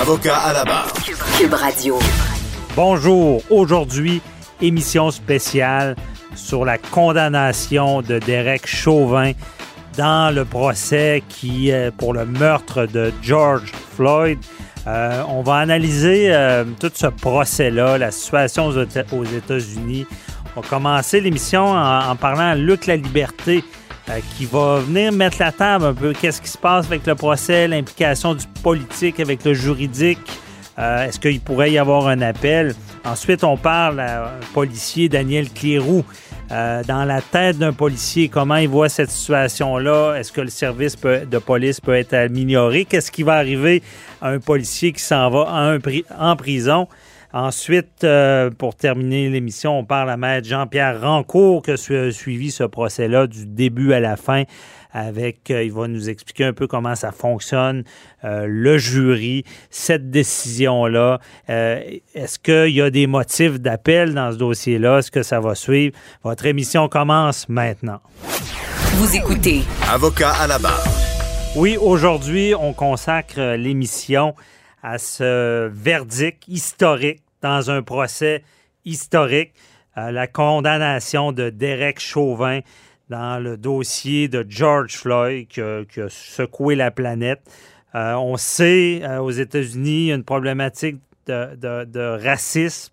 Avocat à la barre. Cube Radio. Bonjour. Aujourd'hui, émission spéciale sur la condamnation de Derek Chauvin dans le procès qui est pour le meurtre de George Floyd. Euh, on va analyser euh, tout ce procès-là, la situation aux Éta- aux États-Unis. On va commencer l'émission en, en parlant à Luc La Liberté, euh, qui va venir mettre la table un peu. Qu'est-ce qui se passe avec le procès, l'implication du politique avec le juridique? Euh, Est-ce qu'il pourrait y avoir un appel? Ensuite, on parle à un policier, Daniel Clérou. Euh, dans la tête d'un policier, comment il voit cette situation-là? Est-ce que le service de police peut être amélioré? Qu'est-ce qui va arriver à un policier qui s'en va en prison? Ensuite, euh, pour terminer l'émission, on parle à Maître Jean-Pierre Rancourt qui a su- suivi ce procès-là du début à la fin. Avec, euh, il va nous expliquer un peu comment ça fonctionne, euh, le jury, cette décision-là. Euh, Est-ce qu'il y a des motifs d'appel dans ce dossier-là? Est-ce que ça va suivre? Votre émission commence maintenant. Vous écoutez Avocat à la barre. Oui, aujourd'hui, on consacre l'émission à ce verdict historique dans un procès historique, euh, la condamnation de Derek Chauvin dans le dossier de George Floyd qui a, secoué la planète. Euh, on sait euh, aux États-Unis une problématique de, de- racisme.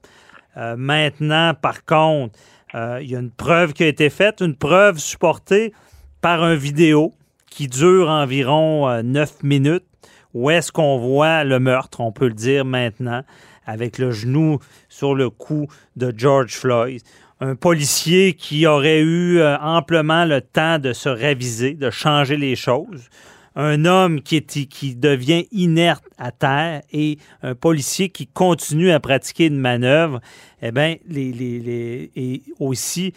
Maintenant, par contre, il y a une preuve qui a été faite, une preuve supportée par un vidéo qui dure environ 9 minutes, où est-ce qu'on voit le meurtre, on peut le dire maintenant, avec le genou sur le cou de George Floyd. Un policier qui aurait eu euh, amplement le temps de se réviser, de changer les choses. Un homme qui, devient inerte à terre et un policier qui continue à pratiquer une manœuvre. Eh bien, les- et aussi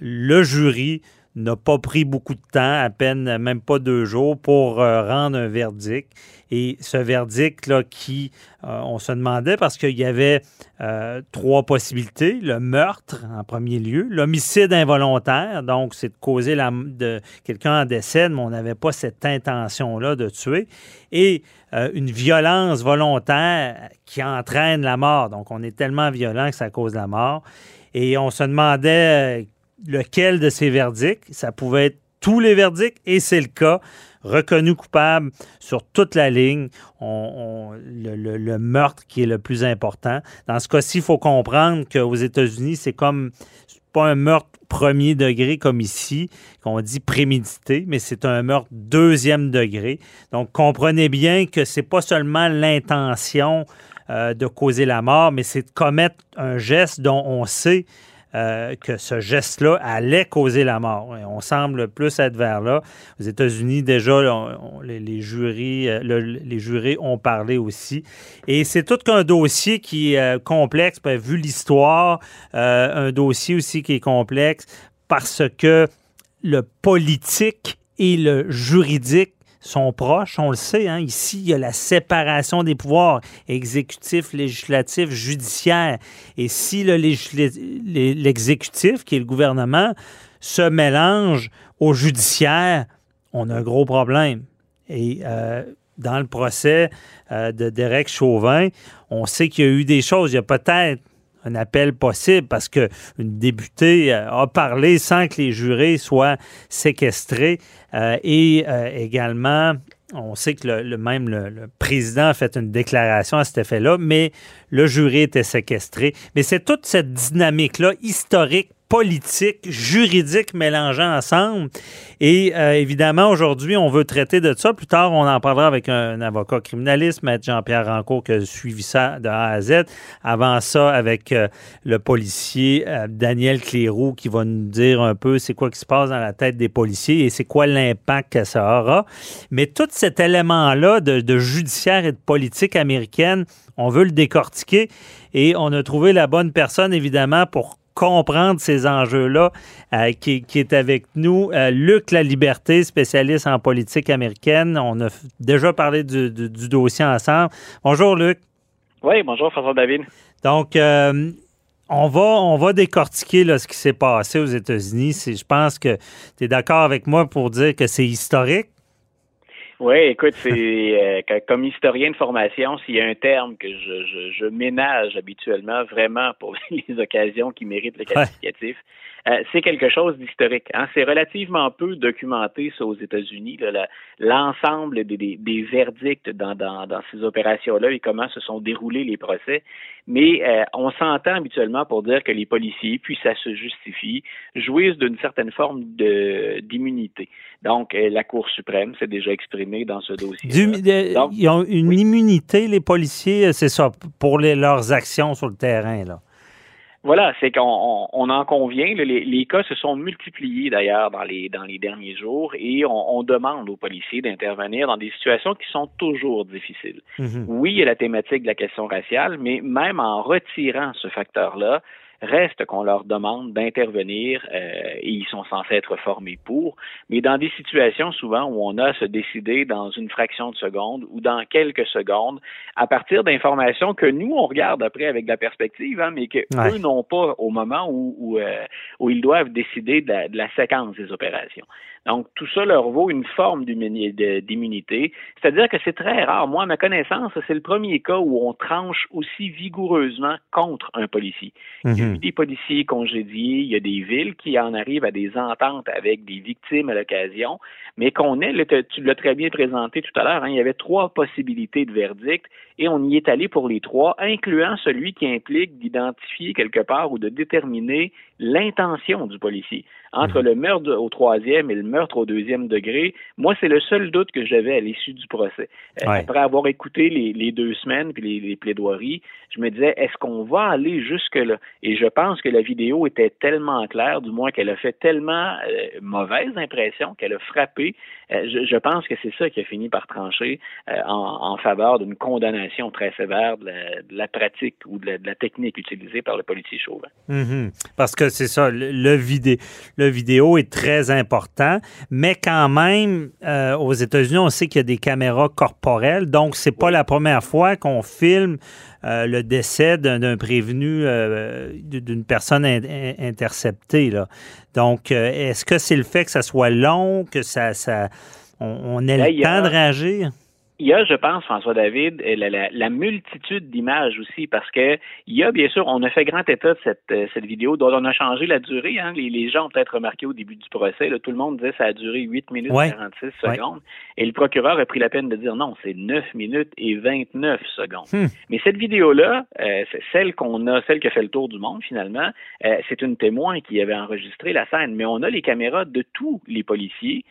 le jury n'a pas pris beaucoup de temps, à peine même pas deux jours, pour euh, rendre un verdict. Et ce verdict-là, qui, euh, on se demandait, parce qu'il y avait euh, trois possibilités. Le meurtre, en premier lieu. L'homicide involontaire, donc c'est de causer la, de quelqu'un en décès, mais on n'avait pas cette intention-là de tuer. Et une violence volontaire qui entraîne la mort. Donc on est tellement violent que ça cause la mort. Et on se demandait lequel de ces verdicts. Ça pouvait être tous les verdicts, et c'est le cas. Reconnu coupable sur toute la ligne, on- le, meurtre qui est le plus important. Dans ce cas-ci, il faut comprendre qu'aux États-Unis, c'est comme pas un meurtre premier degré comme ici, qu'on dit prémédité, mais c'est un meurtre deuxième degré. Donc, comprenez bien que c'est pas seulement l'intention euh, de causer la mort, mais c'est de commettre un geste dont on sait euh, que ce geste-là allait causer la mort. On semble plus être vers là. Aux États-Unis, déjà, les, les euh, le- les jurés ont parlé aussi. Et c'est tout qu'un dossier qui est euh, complexe, ben, vu l'histoire, un dossier aussi qui est complexe parce que le politique et le juridique sont proches, on le sait. hein. Ici, il y a la séparation des pouvoirs exécutif, législatif, judiciaire. Et si l'exécutif, qui est le gouvernement, se mélange au judiciaire, on a un gros problème. Et euh, dans le procès euh, de Derek Chauvin, on sait qu'il y a eu des choses. Il y a peut-être un appel possible parce qu'une députée euh, a parlé sans que les jurés soient séquestrés euh, et euh, également on sait que le, même le, président a fait une déclaration à cet effet-là, mais le jury était séquestré. Mais c'est toute cette dynamique-là historique politique, juridique mélangeant ensemble. Et euh, évidemment, aujourd'hui, on veut traiter de ça. Plus tard, on en parlera avec un, avocat criminaliste, Maître Jean-Pierre Rancourt, qui a suivi ça de A à Z. Avant ça, avec euh, le policier euh, Daniel Cléroux, qui va nous dire un peu c'est quoi qui se passe dans la tête des policiers et c'est quoi l'impact que ça aura. Mais tout cet élément-là de, de judiciaire et de politique américaine, on veut le décortiquer et on a trouvé la bonne personne, évidemment, pour comprendre ces enjeux-là, euh, qui, est avec nous. Euh, Luc La Liberté, spécialiste en politique américaine. On a déjà parlé du, dossier ensemble. Bonjour, Luc. Oui, bonjour, François David. Donc, euh, on va, on va décortiquer ce qui s'est passé aux États-Unis. Je pense que tu es d'accord avec moi pour dire que c'est historique. Oui, écoute, c'est euh, comme historien de formation, s'il y a un terme que je, je, je, ménage habituellement vraiment pour les occasions qui méritent le qualificatif, euh, c'est quelque chose d'historique. Hein? C'est relativement peu documenté ça aux États-Unis, l'ensemble des, des, des, verdicts dans, dans, dans ces opérations-là et comment se sont déroulés les procès. Mais euh, on s'entend habituellement pour dire que les policiers, puis ça se justifie, jouissent d'une certaine forme d'immunité. Donc, euh, la Cour suprême s'est déjà exprimée dans ce dossier. ils ont une immunité, les policiers, c'est ça, pour les, leurs actions sur le terrain, là. Voilà, c'est qu'on on, en convient. Les, les, cas se sont multipliés d'ailleurs dans les dans les derniers jours et on, on demande aux policiers d'intervenir dans des situations qui sont toujours difficiles. Mm-hmm. Oui, il y a la thématique de la question raciale, mais même en retirant ce facteur-là, Reste qu'on leur demande d'intervenir euh, et ils sont censés être formés pour, mais dans des situations souvent où on a à se décider dans une fraction de seconde ou dans quelques secondes à partir d'informations que nous on regarde après avec de la perspective, hein, mais que eux n'ont pas au moment où, où, euh, où ils doivent décider de la, de la séquence des opérations. Donc, tout ça leur vaut une forme d'immunité. C'est-à-dire que c'est très rare. Moi, à ma connaissance, c'est le premier cas où on tranche aussi vigoureusement contre un policier. Il y a eu mhm. des policiers congédiés, il y a des villes qui en arrivent à des ententes avec des victimes à l'occasion, mais qu'on est, tu l'as très bien présenté tout à l'heure, hein, il y avait trois possibilités de verdict et on y est allé pour les trois, incluant celui qui implique d'identifier quelque part ou de déterminer l'intention du policier. Entre mhm. le meurtre au troisième et le meurtre au deuxième degré, moi, c'est le seul doute que j'avais à l'issue du procès. Euh, après avoir écouté les, deux semaines puis les, plaidoiries, je me disais, est-ce qu'on va aller jusque-là? Et je pense que la vidéo était tellement claire, du moins qu'elle a fait tellement euh, mauvaise impression, qu'elle a frappé. Euh, je, pense que c'est ça qui a fini par trancher en, faveur d'une condamnation très sévère de la, pratique ou de la, technique utilisée par le policier Chauvin. Mhm. Parce que c'est ça, le, vidé, le vidéo est très important, mais quand même, euh, aux États-Unis, on sait qu'il y a des caméras corporelles, donc c'est pas la première fois qu'on filme euh, le décès d'un prévenu, euh, d'une personne interceptée. Là. Donc, est-ce que c'est le fait que ça soit long, que ça, ça on, ait le temps de réagir? Il y a, je pense, François David, la, la, multitude d'images aussi, parce que il y a, bien sûr, on a fait grand état de cette, euh, cette vidéo dont on a changé la durée. Hein. Les, les, gens ont peut-être remarqué au début du procès, là, tout le monde disait que ça a duré 8 minutes et 46 secondes. Et le procureur a pris la peine de dire non, c'est 9 minutes et 29 secondes. Hmm. Mais cette vidéo-là, euh, celle qu'on a, celle qui a fait le tour du monde finalement, euh, c'est une témoin qui avait enregistré la scène. Mais on a les caméras de tous les policiers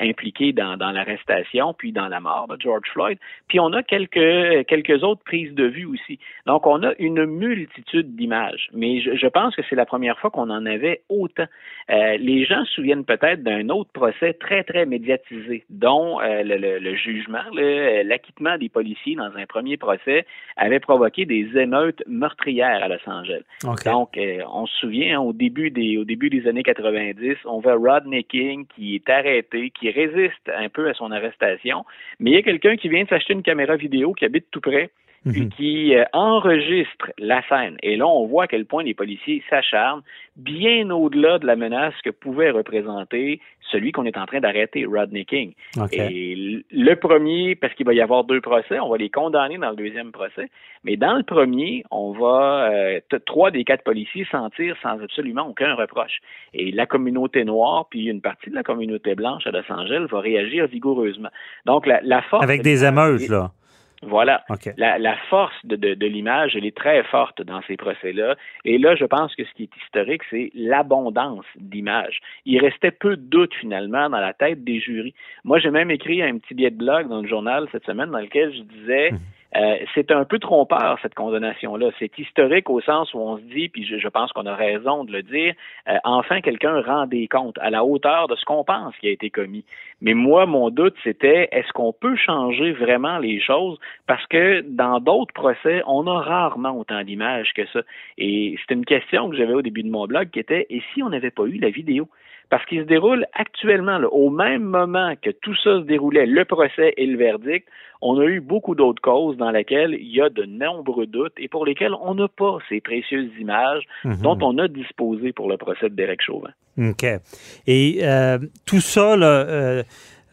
impliqués dans, dans l'arrestation puis dans la mort de George Floyd. Puis on a quelques, quelques autres prises de vue aussi. Donc on a une multitude d'images. Mais je, pense que c'est la première fois qu'on en avait autant. Euh, les gens se souviennent peut-être d'un autre procès très, très médiatisé, dont euh, le, jugement, l'acquittement des policiers dans un premier procès avait provoqué des émeutes meurtrières à Los Angeles. Donc, euh, on se souvient, hein, au, début des, au début des années 90, on voit Rodney King qui est arrêté, qui résiste un peu à son arrestation, mais il y a quelqu'un qui vient de s'acheter une caméra vidéo qui habite tout près puis Mhm. qui euh, enregistre la scène. Et là, on voit à quel point les policiers s'acharnent bien au-delà de la menace que pouvait représenter celui qu'on est en train d'arrêter, Rodney King. Et le premier, parce qu'il va y avoir deux procès, on va les condamner dans le deuxième procès, mais dans le premier, on va, euh, trois des quatre policiers sentir sans absolument aucun reproche. Et la communauté noire, puis une partie de la communauté blanche à Los Angeles va réagir vigoureusement. Donc, la, la force... Avec des émeutes, là. Voilà. La, la force de, de, de l'image, elle est très forte dans ces procès-là. Et là, je pense que ce qui est historique, c'est l'abondance d'images. Il restait peu de doute finalement dans la tête des jurys. Moi, j'ai même écrit un petit billet de blog dans le journal cette semaine dans lequel je disais euh, c'est un peu trompeur cette condamnation-là. C'est historique au sens où on se dit, puis je, pense qu'on a raison de le dire, euh, enfin quelqu'un rend des comptes à la hauteur de ce qu'on pense qui a été commis. Mais moi, mon doute, c'était est-ce qu'on peut changer vraiment les choses? Parce que dans d'autres procès, on a rarement autant d'images que ça. Et c'est une question que j'avais au début de mon blog qui était et si on n'avait pas eu la vidéo? Parce qu'il se déroule actuellement, là, au même moment que tout ça se déroulait, le procès et le verdict, on a eu beaucoup d'autres causes dans lesquelles il y a de nombreux doutes et pour lesquelles on n'a pas ces précieuses images Mhm. dont on a disposé pour le procès de Derek Chauvin. OK. Et euh, tout ça là, euh,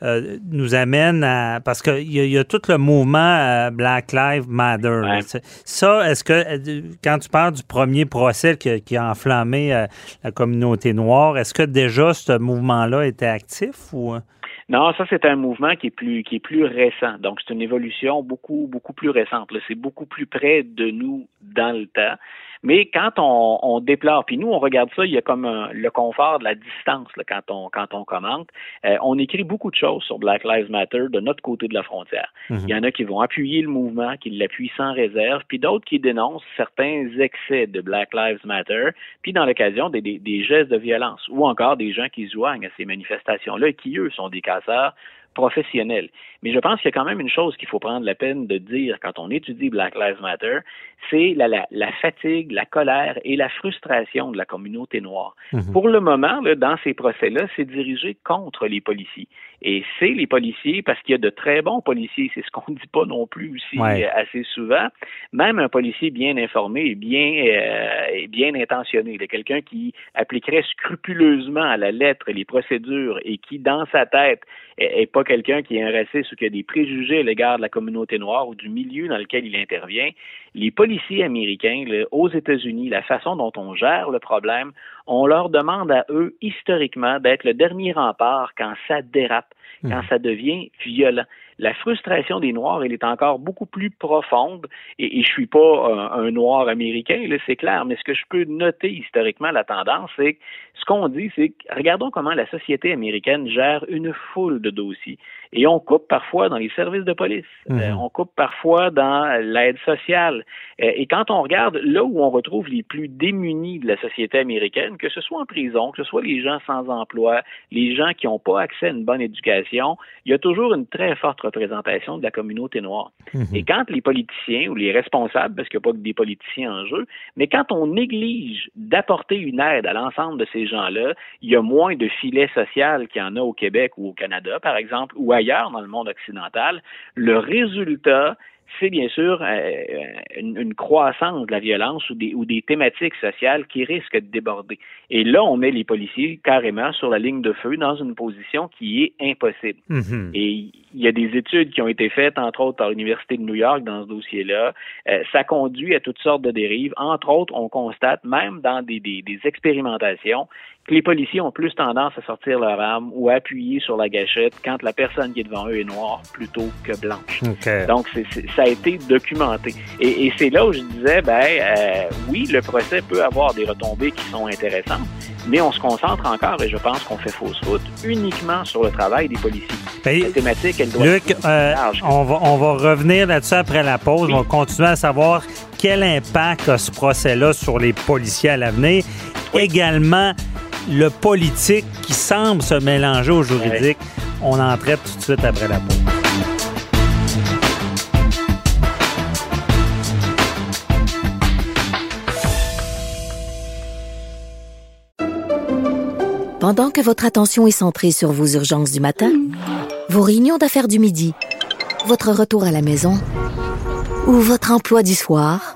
euh, nous amène à. Parce qu'il y, a- y a tout le mouvement euh, Black Lives Matter. Ouais. Ça, est-ce que euh, quand tu parles du premier procès qui, qui a enflammé la communauté noire, est-ce que déjà ce mouvement-là était actif ou? Non, ça c'est un mouvement qui est plus qui est plus récent. Donc c'est une évolution beaucoup beaucoup plus récente. C'est beaucoup plus près de nous dans le temps. Mais quand on, on déplore, puis nous on regarde ça, il y a comme un- le confort de la distance là, quand on quand on commente. Euh, on écrit beaucoup de choses sur Black Lives Matter de notre côté de la frontière. Il y en a qui vont appuyer le mouvement, qui l'appuient sans réserve, puis d'autres qui dénoncent certains excès de Black Lives Matter, puis dans l'occasion des, des, des gestes de violence, ou encore des gens qui se joignent à ces manifestations-là et qui, eux, sont des casseurs professionnels. Mais je pense qu'il y a quand même une chose qu'il faut prendre la peine de dire quand on étudie Black Lives Matter, c'est la, la, la fatigue, la colère et la frustration de la communauté noire. Pour le moment, là, dans ces procès-là, c'est dirigé contre les policiers. Et c'est les policiers, parce qu'il y a de très bons policiers, c'est ce qu'on ne dit pas non plus aussi Ouais. euh, assez souvent. Même un policier bien informé et bien, euh, et bien intentionné, quelqu'un qui appliquerait scrupuleusement à la lettre les procédures et qui, dans sa tête, est, pas quelqu'un qui est un raciste ou qui a des préjugés à l'égard de la communauté noire ou du milieu dans lequel il intervient. Les policiers américains, aux États-Unis, la façon dont on gère le problème, on leur demande à eux, historiquement, d'être le dernier rempart quand ça dérape, quand ça devient violent. La frustration des Noirs, elle est encore beaucoup plus profonde, et, et je suis pas un, un Noir américain, c'est clair, mais ce que je peux noter historiquement, la tendance, c'est que ce qu'on dit, c'est que regardons comment la société américaine gère une foule de dossiers. Et on coupe parfois dans les services de police, euh, on coupe parfois dans l'aide sociale. Euh, et quand on regarde là où on retrouve les plus démunis de la société américaine, que ce soit en prison, que ce soit les gens sans emploi, les gens qui n'ont pas accès à une bonne éducation, il y a toujours une très forte représentation de la communauté noire. Et quand les politiciens ou les responsables, parce qu'il n'y a pas que des politiciens en jeu, mais quand on néglige d'apporter une aide à l'ensemble de ces gens-là, il y a moins de filets social qu'il y en a au Québec ou au Canada, par exemple, ou ailleurs dans le monde occidental. Le résultat, c'est bien sûr euh, une, une croissance de la violence ou des, ou des thématiques sociales qui risquent de déborder. Et là, on met les policiers carrément sur la ligne de feu dans une position qui est impossible. Mhm. Et il y a des études qui ont été faites, entre autres par l'Université de New York, dans ce dossier-là. Euh, ça conduit à toutes sortes de dérives. Entre autres, on constate, même dans des, des, des expérimentations, les policiers ont plus tendance à sortir leur arme ou à appuyer sur la gâchette quand la personne qui est devant eux est noire plutôt que blanche. OK. Donc, c'est- c'est- ça a été documenté. Et, et c'est là où je disais, ben euh, oui, le procès peut avoir des retombées qui sont intéressantes, mais on se concentre encore, et je pense qu'on fait fausse route, uniquement sur le travail des policiers. Ben, La thématique, elle doit Luc, être euh, on, va, on va revenir là-dessus après la pause. On va continuer à savoir quel impact a ce procès-là sur les policiers à l'avenir. Également, le politique qui semble se mélanger au juridique. On en traite tout de suite après la pause. Pendant que votre attention est centrée sur vos urgences du matin, vos réunions d'affaires du midi, votre retour à la maison Ou votre emploi du soir?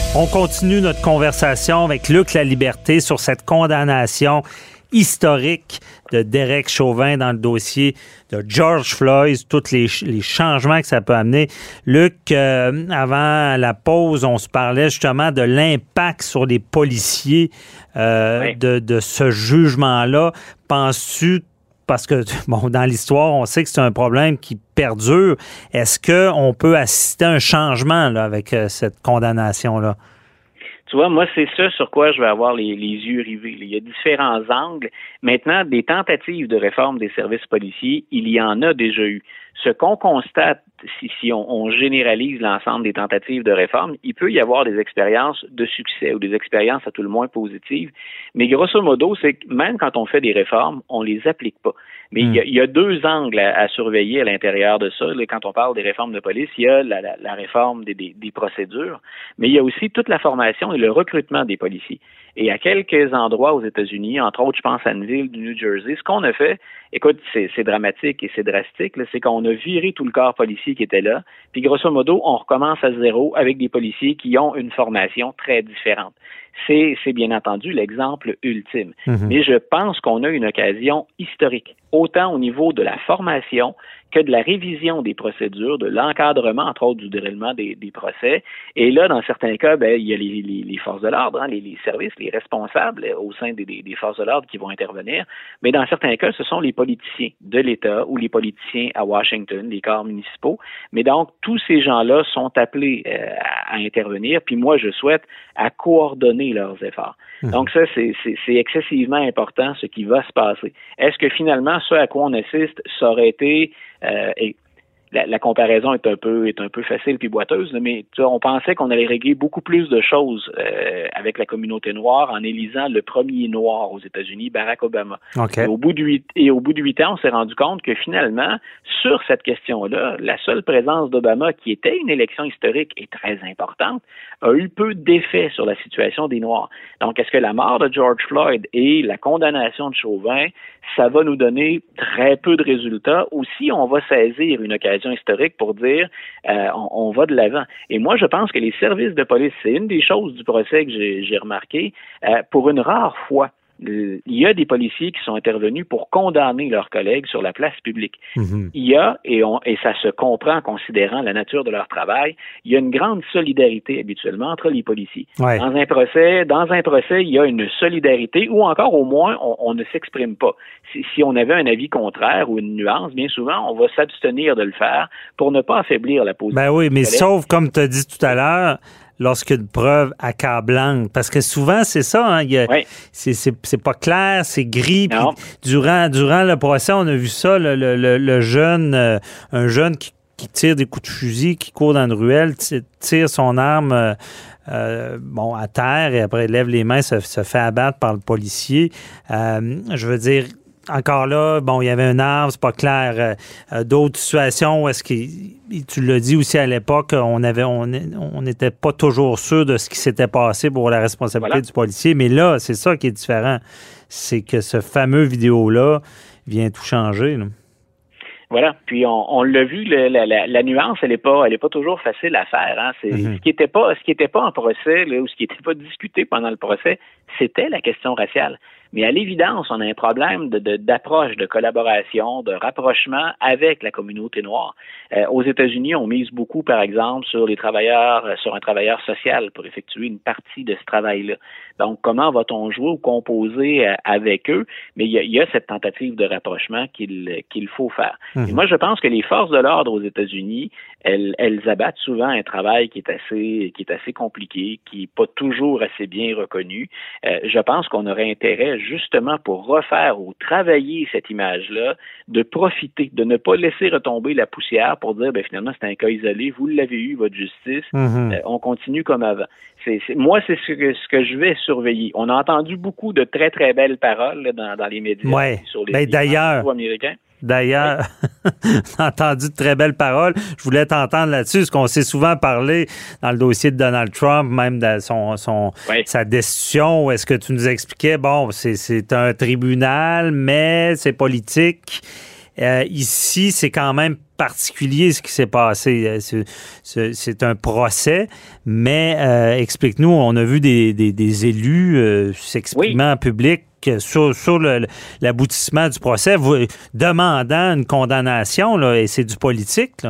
On continue notre conversation avec Luc La Liberté sur cette condamnation historique de Derek Chauvin dans le dossier de George Floyd, tous les, les changements que ça peut amener. Luc, euh, avant la pause, on se parlait justement de l'impact sur les policiers euh, Oui. de, de ce jugement-là. Penses-tu parce que bon, dans l'histoire, on sait que c'est un problème qui perdure. Est-ce qu'on peut assister à un changement là, avec euh, cette condamnation-là? Tu vois, moi, c'est ça sur quoi je vais avoir les, les yeux rivés. Il y a différents angles. Maintenant, des tentatives de réforme des services policiers, il y en a déjà eu. Ce qu'on constate, si, si on, on généralise l'ensemble des tentatives de réforme, il peut y avoir des expériences de succès ou des expériences à tout le moins positives. Mais grosso modo, c'est que même quand on fait des réformes, on les applique pas. Mais il, y a, il y a deux angles à, à surveiller à l'intérieur de ça. Quand on parle des réformes de police, il y a la, la, la réforme des, des, des procédures, mais il y a aussi toute la formation et le recrutement des policiers. Et à quelques endroits aux États-Unis, entre autres, je pense à une ville du New Jersey, ce qu'on a fait, écoute, c'est dramatique et c'est drastique, c'est qu'on a viré tout le corps policier qui était là, puis grosso modo, on recommence à zéro avec des policiers qui ont une formation très différente. C'est c'est bien entendu l'exemple ultime. Mhm. Mais je pense qu'on a une occasion historique, autant au niveau de la formation que de la révision des procédures, de l'encadrement, entre autres, du déroulement des, des procès. Et là, dans certains cas, ben, il y a les, les, les forces de l'ordre, hein, les, les services, les responsables euh, au sein des, des, des forces de l'ordre qui vont intervenir. Mais dans certains cas, ce sont les politiciens de l'État ou les politiciens à Washington, les corps municipaux. Mais donc, tous ces gens-là sont appelés euh, à, à intervenir. Puis moi, je souhaite à coordonner leurs efforts. Donc ça, c'est excessivement important ce qui va se passer. Est-ce que finalement, ce à quoi on assiste, ça aurait été euh, la, la comparaison est un peu est un peu facile puis boiteuse, mais tu vois, on pensait qu'on allait régler beaucoup plus de choses euh, avec la communauté noire en élisant le premier noir aux États-Unis, Barack Obama. OK. Et au bout de huit et au bout de huit ans, on s'est rendu compte que finalement, sur cette question-là, la seule présence d'Obama, qui était une élection historique et très importante, a eu peu d'effet sur la situation des Noirs. Donc, est-ce que la mort de George Floyd et la condamnation de Chauvin, ça va nous donner très peu de résultats, ou si on va saisir une occasion historique pour dire euh, on, va de l'avant. Et moi, je pense que les services de police, c'est une des choses du procès que j'ai j'ai remarqué, euh, pour une rare fois, il y a des policiers qui sont intervenus pour condamner leurs collègues sur la place publique. Mhm. Il y a, et, on, et ça se comprend en considérant la nature de leur travail, il y a une grande solidarité habituellement entre les policiers. Ouais. Dans un procès, dans un procès, il y a une solidarité ou encore au moins on, on ne s'exprime pas. Si, si on avait un avis contraire ou une nuance, bien souvent on va s'abstenir de le faire pour ne pas affaiblir la position. Ben oui, mais sauf, comme tu as dit tout à l'heure, lorsqu'il y a une preuve accablante. Parce que souvent, c'est ça, hein, Oui. c'est- pas clair, c'est gris. puis durant, durant le procès, on a vu ça, le, le- le- le jeune, euh, un jeune qui, qui tire des coups de fusil, qui court dans une ruelle, ti- tire son arme euh, euh, bon, à terre et après lève les mains, se, se fait abattre par le policier. Euh, je veux dire, encore là, bon, il y avait un arbre, c'est pas clair. Euh, euh, D'autres situations où est-ce que tu l'as dit aussi à l'époque, on avait, on on n'était pas toujours sûr de ce qui s'était passé pour la responsabilité Voilà. du policier, mais là, c'est ça qui est différent, c'est que ce fameux vidéo-là vient tout changer. là. Voilà. Puis on, on l'a vu, la, la, la nuance, elle est pas, elle est pas toujours facile à faire. Hein. C'est Mhm. ce qui était pas, ce qui était pas en procès, là, ou ce qui était pas discuté pendant le procès, c'était la question raciale. Mais à l'évidence, on a un problème de- de- d'approche, de, collaboration, de rapprochement avec la communauté noire. Euh, aux États-Unis, on mise beaucoup, par exemple, sur les travailleurs, euh, sur un travailleur social pour effectuer une partie de ce travail-là. Donc, comment va-t-on jouer ou composer euh, avec eux? Mais il y y a cette tentative de rapprochement qu'il qu'il faut faire. Et moi, je pense que les forces de l'ordre aux États-Unis, elles, elles abattent souvent un travail qui est assez, qui est assez compliqué, qui n'est pas toujours assez bien reconnu. Euh, je pense qu'on aurait intérêt justement pour refaire ou travailler cette image-là, de profiter, de ne pas laisser retomber la poussière pour dire, ben finalement, c'est un cas isolé, vous l'avez eu, votre justice, Mhm. euh, on continue comme avant. Moi, c'est ce que, ce que je vais surveiller. On a entendu beaucoup de très, très belles paroles là, dans, dans les médias, Ouais. sur les Ben, médias d'ailleurs- entendu de très belles paroles. Je voulais t'entendre là-dessus, parce qu'on s'est souvent parlé dans le dossier de Donald Trump, même de son, son, Oui. sa destitution, est-ce que tu nous expliquais, bon, c'est, un tribunal, mais c'est politique. Euh, ici, c'est quand même particulier ce qui s'est passé. Euh, C'est, un procès, mais euh, explique-nous, on a vu des, des- des élus euh, s'exprimant en public sur, sur l'aboutissement du procès, demandant une condamnation, là, et c'est du politique.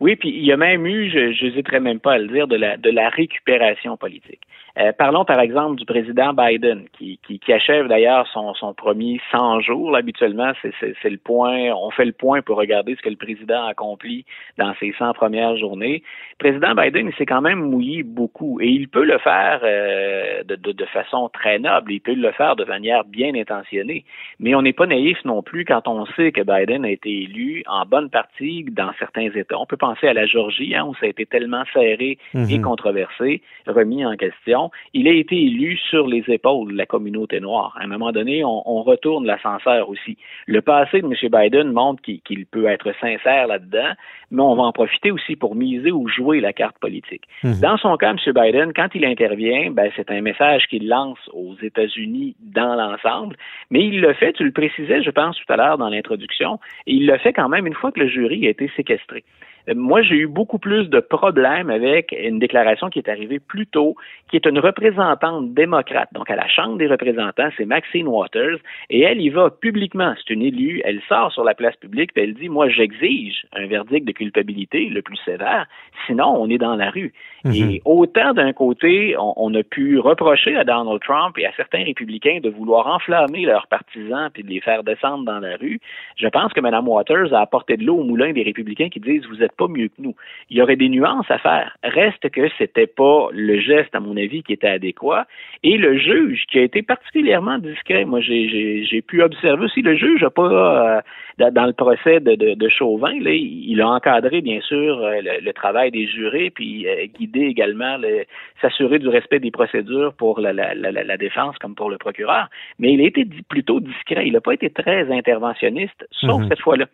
Oui, puis il y a même eu, je n'hésiterai même pas à le dire, de la, de la récupération politique. Euh, parlons par exemple du président Biden, qui, qui, qui achève d'ailleurs son, son premier 100 jours. Là, habituellement, c'est, c'est, c'est le point, on fait le point pour regarder ce que le président a accompli dans ses 100 premières journées. Le président Biden, il s'est quand même mouillé beaucoup et il peut le faire euh, de, de, de façon très noble, il peut le faire de manière bien intentionnée. Mais on n'est pas naïf non plus quand on sait que Biden a été élu en bonne partie dans certains États. On peut penser à la Georgie, hein, où ça a été tellement serré et Mhm. controversé, remis en question. Il a été élu sur les épaules de la communauté noire. À un moment donné, on, on retourne l'ascenseur aussi. Le passé de M. Biden montre qu'il qu'il peut être sincère là-dedans, mais on va en profiter aussi pour miser ou jouer la carte politique. Mhm. Dans son cas, M. Biden, quand il intervient, ben, c'est un message qu'il lance aux États-Unis dans l'ensemble, mais il le fait, tu le précisais, je pense, tout à l'heure dans l'introduction, et il le fait quand même une fois que le jury a été séquestré. Moi, j'ai eu beaucoup plus de problèmes avec une déclaration qui est arrivée plus tôt, qui est une représentante démocrate. Donc, à la Chambre des représentants, c'est Maxine Waters, et elle y va publiquement. C'est une élue, elle sort sur la place publique, puis elle dit, moi, j'exige un verdict de culpabilité le plus sévère, sinon, on est dans la rue. Et autant d'un côté, on, on a pu reprocher à Donald Trump et à certains républicains de vouloir enflammer leurs partisans puis de les faire descendre dans la rue, je pense que Mme Waters a apporté de l'eau au moulin des républicains qui disent vous pas mieux que nous. Il y aurait des nuances à faire. Reste que c'était pas le geste, à mon avis, qui était adéquat. Et le juge, qui a été particulièrement discret, moi j'ai- pu observer aussi, le juge n'a pas, euh, dans, le procès de, de, de Chauvin, là, il, a encadré bien sûr euh, le, le travail des jurés, puis euh, guidé également, le- s'assurer du respect des procédures pour la, la, la, la défense comme pour le procureur. Mais il a été plutôt discret. Il n'a pas été très interventionniste, sauf Mhm. cette fois-là.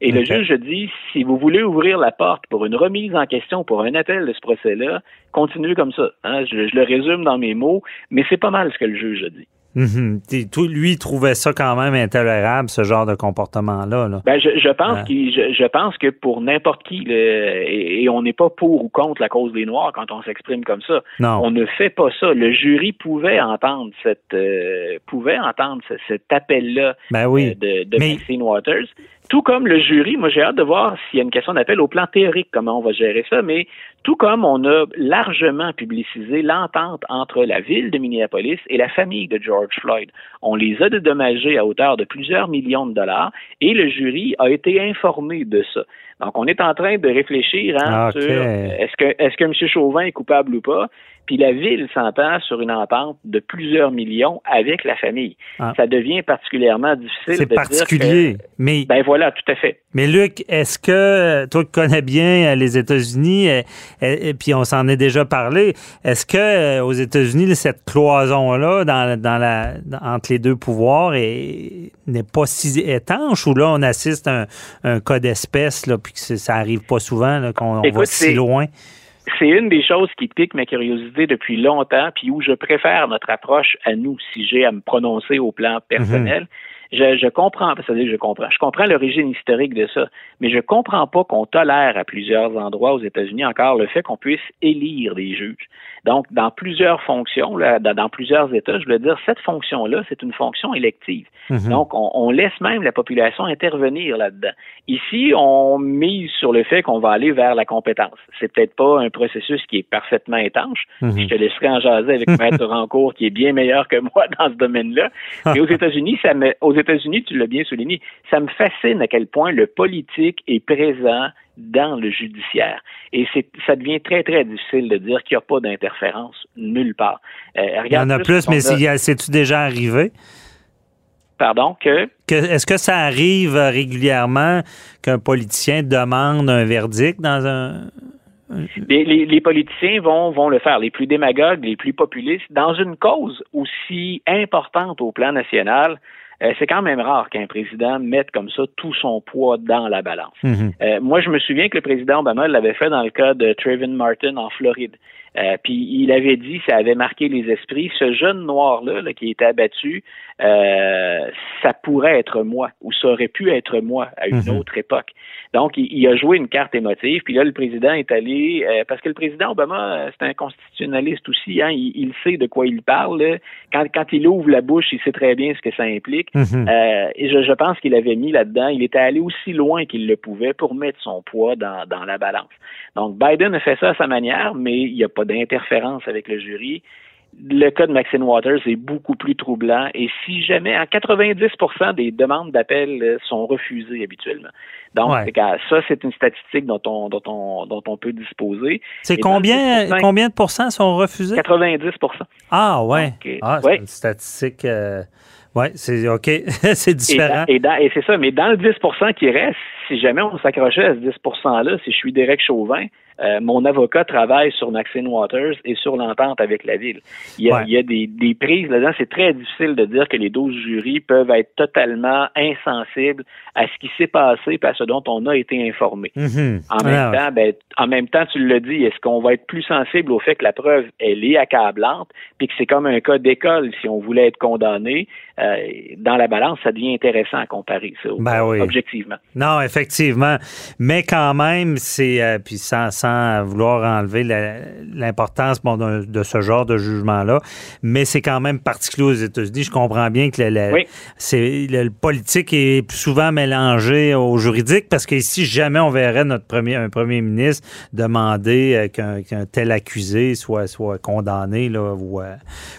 Et le juge dit, si vous voulez ouvrir la porte pour une remise en question, pour un appel de ce procès-là, continuez comme ça. hein. Je, je le résume dans mes mots, mais c'est pas mal ce que le juge a dit. Mhm. Toi, Lui, trouvait ça quand même intolérable, ce genre de comportement-là. là. Ben, je, je pense je, je pense que pour n'importe qui, le- et, et on n'est pas pour ou contre la cause des Noirs quand on s'exprime comme ça. Non. On ne fait pas ça. Le jury pouvait entendre cette euh, pouvait entendre ce- cet appel-là Ben oui. euh, de, de Mais- Maxine Waters. Tout comme le jury, moi j'ai hâte de voir s'il y a une question d'appel au plan théorique, comment on va gérer ça, mais tout comme on a largement publicisé l'entente entre la ville de Minneapolis et la famille de George Floyd. On les a dédommagés à hauteur de plusieurs millions de dollars et le jury a été informé de ça. Donc on est en train de réfléchir hein, Ah, sur euh, est-ce que est-ce que M. Chauvin est coupable ou pas, puis la ville s'entend sur une entente de plusieurs millions avec la famille. Ah. Ça devient particulièrement difficile C'est dire particulier. que- Mais, ben voilà, tout à fait. mais Luc, est-ce que toi qui connais bien euh, les États-Unis, euh, euh, et puis on s'en est déjà parlé, est-ce que euh, aux États-Unis, cette cloison-là dans, dans la, entre les deux pouvoirs est- n'est pas si étanche ou là on assiste à un, un cas d'espèce, là, puis que ça arrive pas souvent, là, qu'on va si loin? C'est une des choses qui pique ma curiosité depuis longtemps, puis où je préfère notre approche à nous, si j'ai à me prononcer au plan personnel. Je, je comprends, c'est-à-dire que je comprends. Je comprends l'origine historique de ça, mais je comprends pas qu'on tolère à plusieurs endroits aux États-Unis encore le fait qu'on puisse élire des juges. Donc, dans plusieurs fonctions, là, dans, dans plusieurs États, je veux dire, cette fonction-là, c'est une fonction élective. Mhm. Donc, on, on laisse même la population intervenir là-dedans. Ici, on mise sur le fait qu'on va aller vers la compétence. C'est peut-être pas un processus qui est parfaitement étanche. Mhm. Je te laisserai en jaser avec Maître Rancourt, qui est bien meilleur que moi dans ce domaine-là. Mais aux États-Unis, ça me, aux États-Unis, tu l'as bien souligné, ça me fascine à quel point le politique est présent dans le judiciaire. Et ça devient très, très difficile de dire qu'il n'y a pas d'interférence nulle part. Euh, Il y en a plus, mais a- c'est- c'est-tu déjà arrivé? Pardon, que... Est-ce que ça arrive régulièrement qu'un politicien demande un verdict dans un... Les, les, politiciens vont, vont le faire, les plus démagogues, les plus populistes, dans une cause aussi importante au plan national euh, c'est quand même rare qu'un président mette comme ça tout son poids dans la balance. Mhm. euh, moi, je me souviens que le président Obama l'avait fait dans le cas de Trayvon Martin en Floride. Euh, puis il avait dit, ça avait marqué les esprits, ce jeune noir-là là, qui était abattu, euh, ça pourrait être moi, ou ça aurait pu être moi à une mhm. autre époque. Donc, il, a joué une carte émotive, puis là, le président est allé, euh, parce que le président Obama, c'est un constitutionnaliste aussi, hein, il, sait de quoi il parle. Quand, quand il ouvre la bouche, il sait très bien ce que ça implique. Mhm. et je, je pense qu'il avait mis là-dedans, il était allé aussi loin qu'il le pouvait pour mettre son poids dans, dans la balance. Donc, Biden a fait ça à sa manière, mais il n'y a pas d'interférence avec le jury. Le cas de Maxine Waters est beaucoup plus troublant et si jamais, en 90 des demandes d'appel euh, sont refusées habituellement. Donc, ça, c'est une statistique dont on, dont on, dont on peut disposer. C'est combien, combien de pourcents sont refusés? 90% Ah, ouais. ah, c'est une statistique. Euh, oui, c'est OK. c'est différent. Et, et c'est ça, mais dans le 10 qui reste, si jamais on s'accrochait à ce 10 %-là, si je suis Derek Chauvin, euh, mon avocat travaille sur Maxine Waters et sur l'entente avec la ville. Il y a, il y a des, des, prises là-dedans. C'est très difficile de dire que les 12 jurys peuvent être totalement insensibles à ce qui s'est passé et à ce dont on a été informé. Mm-hmm. En même temps, ben, en même temps, tu le dis, est-ce qu'on va être plus sensible au fait que la preuve elle est accablante, puis que c'est comme un cas d'école si on voulait être condamné euh, dans la balance, ça devient intéressant à comparer ça, ben objectivement. Non, effectivement, mais quand même, c'est euh, puis sans vouloir enlever l'importance de ce genre de jugement-là. Mais c'est quand même particulier aux États-Unis. Je comprends bien que le, politique est souvent mélangé au juridique parce qu'ici, jamais on verrait notre premier, un premier ministre demander euh, qu'un tel accusé soit, soit condamné là, ou, euh,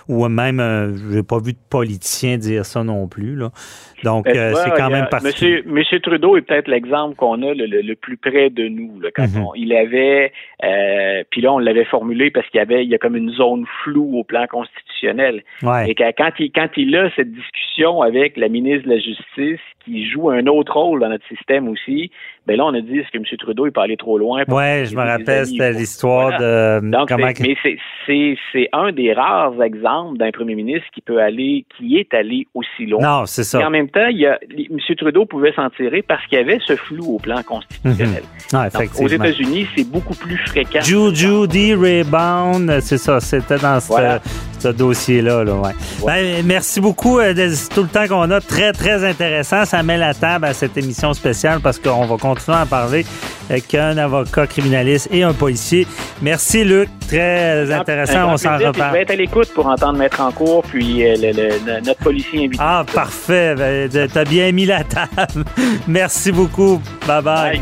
ou même, euh, je n'ai pas vu de politicien dire ça non plus. Là. Donc, euh, c'est quand même particulier. Monsieur, Trudeau est peut-être l'exemple qu'on a le, plus près de nous. Là, quand mhm. il avait, euh, puis là, on l'avait formulé parce qu'il y avait, il y a comme une zone floue au plan constitutionnel. Et quand il, quand il a cette discussion avec la ministre de la Justice, qui joue un autre rôle dans notre système aussi, ben là, on a dit, est-ce que M. Trudeau est pas allé trop loin? Oui, je me rappelle, c'était l'histoire de... comment... Mais c'est un des rares exemples d'un premier ministre qui peut aller, qui est allé aussi loin. Non, c'est ça. Et en même temps, il y a, M. Trudeau pouvait s'en tirer parce qu'il y avait ce flou au plan constitutionnel. Mhm. aux États-Unis, c'est beaucoup plus fréquent. Judy Rebound, c'est ça, c'était dans ce, dossier-là. Là, ouais. Ben, merci beaucoup. Euh, tout le temps qu'on a, très, très intéressant. Ça met la table à cette émission spéciale parce qu'on va continuer à parler avec un avocat criminaliste et un policier. Merci, Luc. Très intéressant. On s'en reparle. Je vais être à l'écoute pour entendre Maître en cours puis euh, notre policier invité. Ah, parfait. Ben, T'as bien mis la table. Merci beaucoup. bye. bye.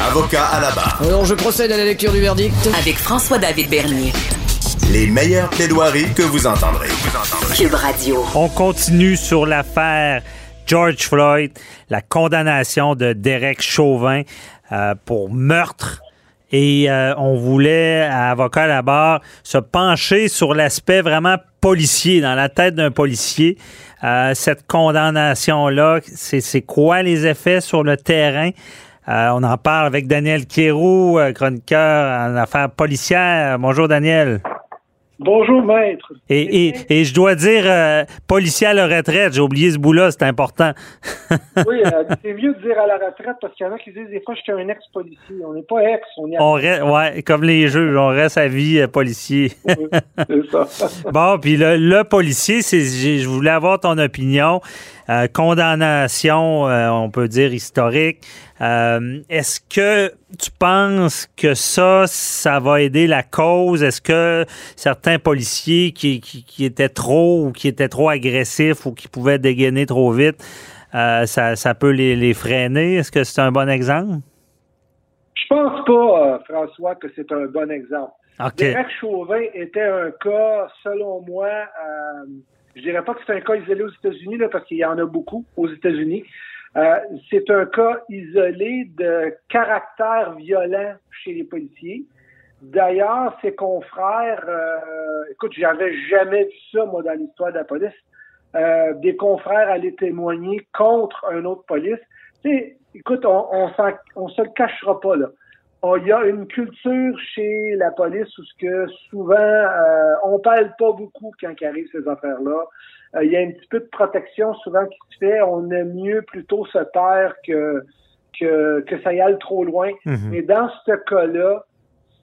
Avocat à la barre. Alors je procède à la lecture du verdict. Avec François-David Bernier. Les meilleures plaidoiries que vous entendrez. Cube Radio. On continue sur l'affaire George Floyd, la condamnation de Derek Chauvin euh, pour meurtre. Et euh, on voulait, à avocat à la barre, se pencher sur l'aspect vraiment policier, dans la tête d'un policier. Euh, cette condamnation-là, c'est quoi les effets sur le terrain? On en parle avec Daniel Kérou, chroniqueur en affaires policières. Bonjour Daniel. Bonjour, maître. Et, et, je dois dire, euh, policier à la retraite, j'ai oublié ce bout-là, c'est important. oui, euh, c'est mieux de dire à la retraite parce qu'il y en a qui disent des fois, je suis un ex-policier. On n'est pas ex, on est. On reste, ouais, comme les juges, on reste à vie euh, policier. c'est ça. bon, puis le, le policier, c'est, je voulais avoir ton opinion. Condamnation, on peut dire historique, Euh, est-ce que tu penses que ça, ça va aider la cause? Est-ce que certains policiers qui, qui, étaient trop ou qui étaient trop agressifs ou qui pouvaient dégainer trop vite, euh, ça, ça, peut les, les freiner? Est-ce que c'est un bon exemple? Je pense pas, François, que c'est un bon exemple. Okay. Derek Chauvin était un cas, selon moi, euh, je dirais pas que c'est un cas isolé aux États-Unis, là, parce qu'il y en a beaucoup aux États-Unis. Euh, c'est un cas isolé de caractère violent chez les policiers. D'ailleurs, ses confrères, euh, écoute, j'avais jamais vu ça, moi, dans l'histoire de la police. Euh, des confrères allaient témoigner contre un autre police. Tu sais, écoute, on, on, on se le cachera pas, là. Oh, il y a une culture chez la police où ce que souvent euh, on parle pas beaucoup quand il arrive ces affaires-là. Euh, il y a un petit peu de protection souvent qui se fait. On aime mieux plutôt se taire que que, que ça y aille trop loin. Mhm. Mais dans ce cas-là,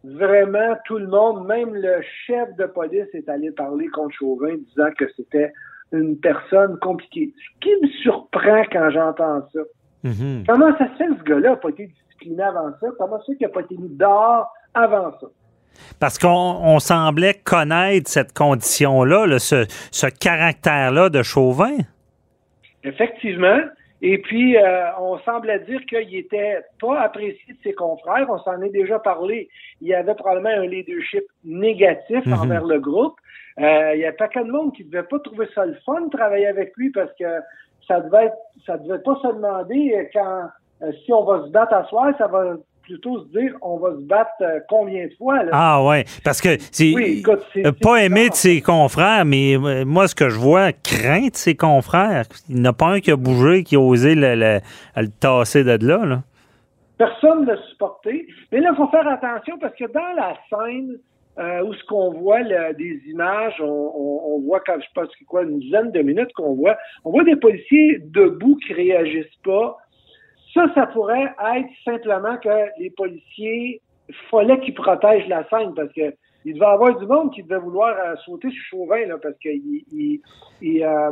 vraiment tout le monde, même le chef de police est allé parler contre Chauvin disant que c'était une personne compliquée. Ce qui me surprend quand j'entends ça. Mhm. Comment ça se fait ce gars-là n'a pas été discipliné avant ça? Comment ça qu'il n'a pas été mis dehors avant ça? Parce qu'on on semblait connaître cette condition-là, là, ce, ce caractère-là de Chauvin. Effectivement. Et puis, euh, on semblait dire qu'il était pas apprécié de ses confrères. On s'en est déjà parlé. Il y avait probablement un leadership négatif Mhm. envers le groupe. Euh, il y a pas qu'un de monde qui devait pas trouver ça le fun de travailler avec lui parce que ça devait être, ça devait pas se demander quand si on va se battre à soir, ça va plutôt se dire on va se battre euh, combien de fois. Là? Ah ouais, parce que c'est Oui, euh, pas aimé de ses confrères, mais euh, moi ce que je vois, craint de ses confrères. Il n'y en a pas un qui a bougé, qui a osé le, le- le tasser de là. là. Personne ne l'a supporté. Mais là, il faut faire attention parce que dans la scène euh, où ce qu'on voit le- des images, on, on- on voit quand je pense quoi, une dizaine de minutes qu'on voit, on voit des policiers debout qui réagissent pas. Ça, ça pourrait être simplement que les policiers fallait qu'ils protègent la scène parce que il devait y avoir du monde qui devait vouloir euh, sauter sur Chauvin là, parce que il, il- euh,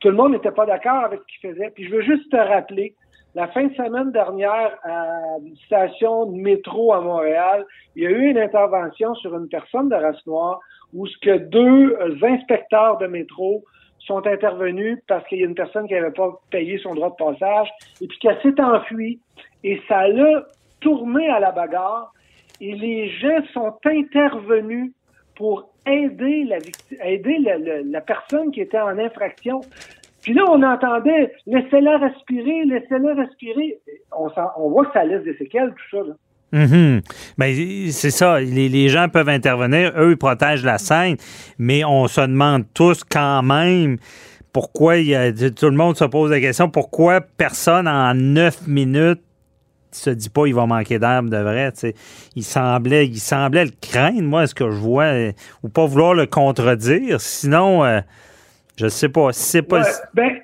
tout le monde n'était pas d'accord avec ce qu'il faisait. Puis je veux juste te rappeler, la fin de semaine dernière, à une station de métro à Montréal, il y a eu une intervention sur une personne de race noire où ce que deux inspecteurs de métro sont intervenus parce qu'il y a une personne qui n'avait pas payé son droit de passage et puis qu'elle s'est enfuie et ça l'a tourné à la bagarre et les gens sont intervenus pour aider la aider le- la personne qui était en infraction. Puis là, on entendait laissez-la respirer, laissez-la respirer. On, on voit que ça laisse des séquelles, tout ça. Là. Mhm. Ben, c'est ça. Les, gens peuvent intervenir. Eux, ils protègent la scène. Mais on se demande tous quand même pourquoi il y a, tout le monde se pose la question pourquoi personne en neuf minutes se dit pas il va manquer d'herbe de vrai. tu sais. Il semblait, il semblait le craindre, moi, ce que je vois, euh, ou pas vouloir le contredire. Sinon, euh, je sais pas. C'est pas. Ben.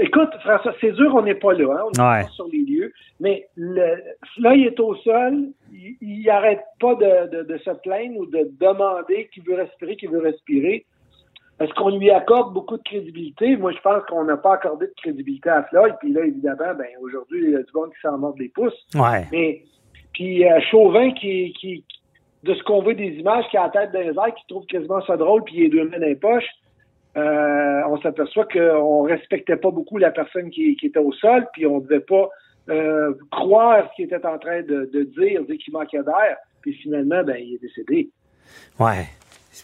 Écoute, François, c'est sûr, on n'est pas là. Hein? On n'est Ouais. pas sur les lieux. Mais le, là, il est au sol. Il, il arrête pas de, de, de se plaindre ou de demander qu'il veut respirer, qu'il veut respirer. Est-ce qu'on lui accorde beaucoup de crédibilité? Moi, je pense qu'on n'a pas accordé de crédibilité à Floyd. Puis là, évidemment, ben aujourd'hui, il y a du monde qui s'en mord les pouces. Ouais. Mais puis euh, Chauvin qui, qui de ce qu'on voit des images qui a la tête dans les airs, qui trouve quasiment ça drôle, puis il est deux mains dans les poches, euh, on s'aperçoit qu'on respectait pas beaucoup la personne qui, était au sol, puis on devait pas euh, croire ce qu'il était en train de, dire, dire qu'il manquait d'air, puis finalement, ben il est décédé. Ouais.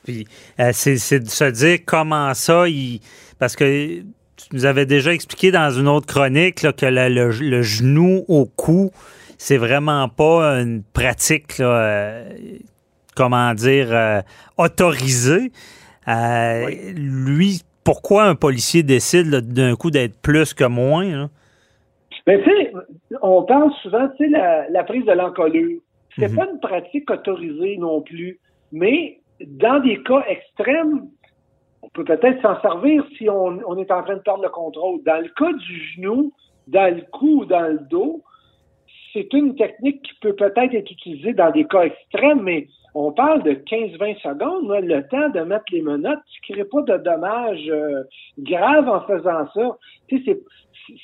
Puis, euh, c'est de se dire comment ça, il, parce que tu nous avais déjà expliqué dans une autre chronique là, que le, genou au cou, c'est vraiment pas une pratique, comment dire, autorisée. Euh, Lui, pourquoi un policier décide d'un coup d'être plus que moins? Là? Mais tu sais, on parle souvent, tu sais, la, la prise de l'encolure. C'est Mhm. pas une pratique autorisée non plus, mais dans des cas extrêmes, on peut peut-être s'en servir si on, on est en train de perdre le contrôle. Dans le cas du genou, dans le cou ou dans le dos, c'est une technique qui peut peut-être être utilisée dans des cas extrêmes, mais on parle de 15-20 secondes, là, le temps de mettre les menottes. Tu ne crées pas de dommages euh, graves en faisant ça. Tu sais,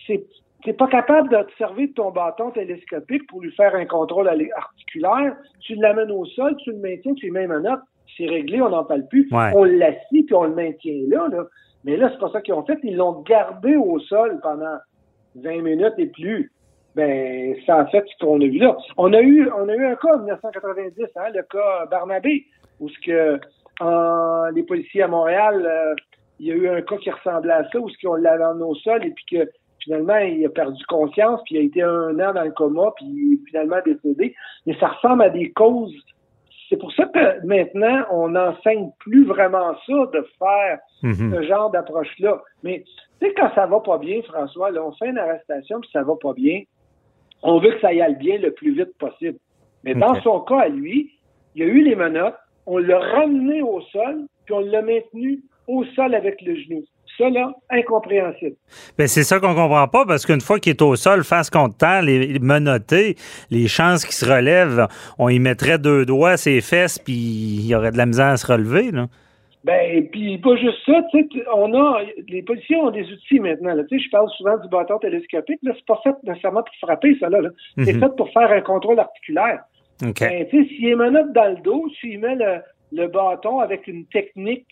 c'est, n'es pas capable d'observer ton bâton télescopique pour lui faire un contrôle articulaire, tu l'amènes au sol, tu le maintiens, tu lui mets une note, c'est réglé, on n'en parle plus. On l'assit, puis on le maintient là, là. Mais là, c'est pas ça qu'ils ont fait. Ils l'ont gardé au sol pendant 20 minutes et plus. Ben, c'est en fait ce qu'on a vu là. On a eu, on a eu un cas en 1990, hein, le cas Barnabé, où ce que les policiers à Montréal, euh, il y a eu un cas qui ressemblait à ça, où ce qu'on l'avait emmené au sol et puis que finalement il a perdu conscience, puis il a été un an dans le coma, puis il est finalement décédé. Mais ça ressemble à des causes. C'est pour ça que maintenant on n'enseigne plus vraiment ça de faire mhm. ce genre d'approche-là. Mais tu sais quand ça va pas bien, François, là, on fait une arrestation puis ça va pas bien on veut que ça y aille bien le plus vite possible. Mais dans son cas à lui, il y a eu les menottes, on l'a ramené au sol, puis on l'a maintenu au sol avec le genou. Ça, là, incompréhensible. Bien, c'est ça qu'on comprend pas, parce qu'une fois qu'il est au sol, face contre terre, les menottés, les chances qu'il se relève, on y mettrait deux doigts, ses fesses, puis il y aurait de la misère à se relever, là. Ben, puis pas juste ça, tu sais, on a, les policiers ont des outils maintenant, tu sais, je parle souvent du bâton télescopique, là, c'est pas fait nécessairement pour frapper, ça, là, c'est mhm. fait pour faire un contrôle articulaire. Okay. Ben, tu sais, s'il est menotte dans le dos, s'il met le, le bâton avec une technique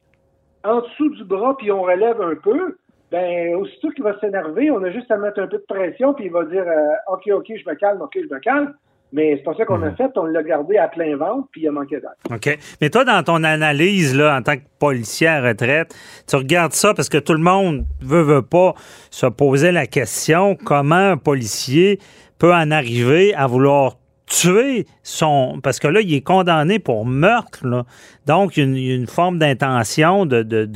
en dessous du bras, puis on relève un peu, ben, aussitôt qu'il va s'énerver, on a juste à mettre un peu de pression, puis il va dire, euh, OK, OK, je me calme, OK, je me calme. Mais c'est pas ça qu'on a mhm. fait. On l'a gardé à plein ventre, puis il a manqué d'air. OK. Mais toi, dans ton analyse, là, en tant que policier à retraite, tu regardes ça parce que tout le monde veut, veut pas se poser la question comment un policier peut en arriver à vouloir tuer son. Parce que là, il est condamné pour meurtre. Là. Donc, il y a une, forme d'intention d'enlever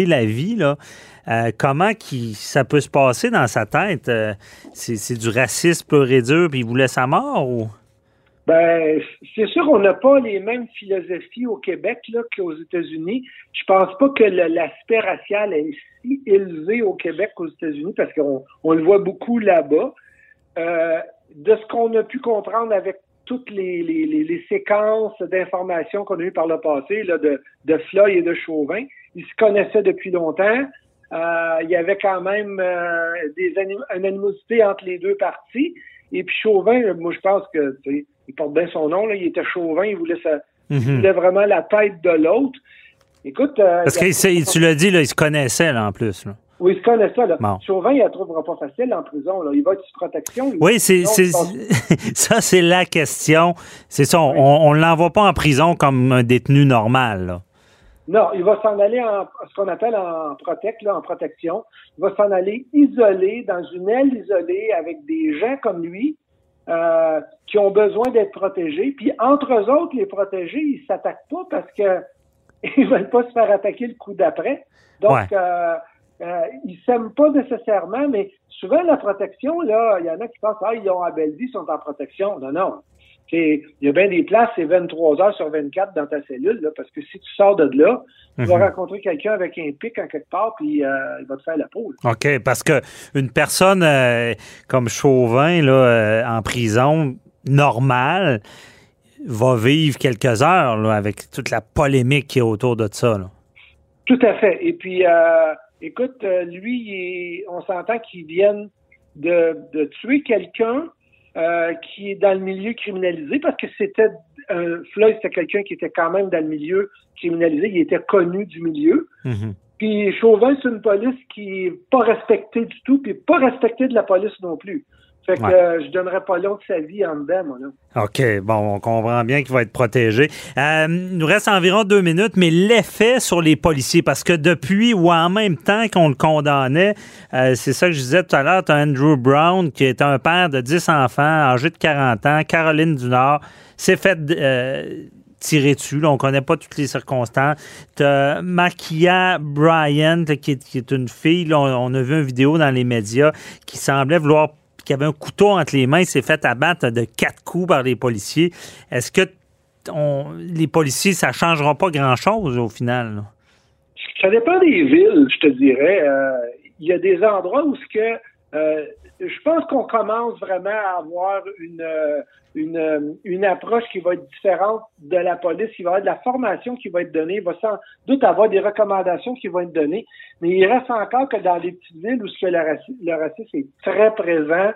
de, de, la vie. Là. Euh, comment ça peut se passer dans sa tête? Euh, c'est du racisme pur et dur, puis il voulait sa mort ou? Ben, c'est sûr qu'on n'a pas les mêmes philosophies au Québec qu'aux États-Unis. Je pense pas que l'aspect racial est si élevé au Québec qu'aux États-Unis parce qu'on on le voit beaucoup là-bas. Euh, de ce qu'on a pu comprendre avec toutes les, séquences d'informations qu'on a eues par le passé de, de Floyd et de Chauvin, ils se connaissaient depuis longtemps. Euh, il y avait quand même euh, une animosité entre les deux parties. Et puis Chauvin, moi je pense que il porte bien son nom, là, il était Chauvin, il voulait, ça, il mhm. voulait vraiment la tête de l'autre. Écoute. Euh, Parce que tu l'as dit, là, il se connaissait là, en plus. Là. Oui, il se connaissait. Là. Chauvin, il ne la trouvera pas facile en prison. Là. Il va être sous protection. Oui, c'est, ça, c'est la question. C'est ça, on ne l'envoie pas en prison comme un détenu normal. Là. Non, il va s'en aller en ce qu'on appelle en protect, là, en protection. Il va s'en aller isolé, dans une aile isolée, avec des gens comme lui, euh, qui ont besoin d'être protégés. Puis entre eux autres, les protégés, ils s'attaquent pas parce que ils veulent pas se faire attaquer le coup d'après. Donc, euh, euh, ils s'aiment pas nécessairement, mais souvent la protection, là, il y en a qui pensent, ah, ils ont à belle vie, ils sont en protection. Non, non il y a bien des places, c'est 23 heures sur 24 dans ta cellule, parce que si tu sors de là, tu vas mhm. rencontrer quelqu'un avec un pic en quelque part, puis euh, il va te faire la peau. OK, parce que une personne euh, comme Chauvin, là, euh, en prison, normale, va vivre quelques heures avec toute la polémique qui est autour de ça. Tout à fait. Et puis, écoute, lui, on s'entend qu'il vienne de, de tuer quelqu'un euh, qui est dans le milieu criminalisé parce que c'était euh, Floyd, c'était quelqu'un qui était quand même dans le milieu criminalisé, il était connu du milieu. Mhm. Puis Chauvin, c'est une police qui est pas respectée du tout, puis pas respectée de la police non plus. Fait que euh, je donnerais pas long de sa vie en dedans, moi, là. OK, bon, on comprend bien qu'il va être protégé. Euh, il nous reste environ deux minutes, mais l'effet sur les policiers, parce que depuis ou en même temps qu'on le condamnait, euh, c'est ça que je disais tout à l'heure, tu as Andrew Brown, qui est un père de 10 enfants, âgé de 40 ans, Caroline du Nord, s'est fait tirer dessus. Là, on connaît pas toutes les circonstances. Tu as Makia Bryant, qui est, une fille, là, on, a vu une vidéo dans les médias, qui semblait vouloir qui avait un couteau entre les mains, s'est fait abattre de quatre coups par les policiers. Est-ce que les policiers, ça ne changera pas grand-chose au final? Ça dépend des villes, je te dirais. Euh, il y a des endroits où ce que euh, je pense qu'on commence vraiment à avoir une, euh, une, une approche qui va être différente de la police, qui va avoir de la formation qui va être donnée, il va sans doute avoir des recommandations qui vont être données, mais il reste encore que dans les petites villes où ce que le, racisme, le racisme est très présent,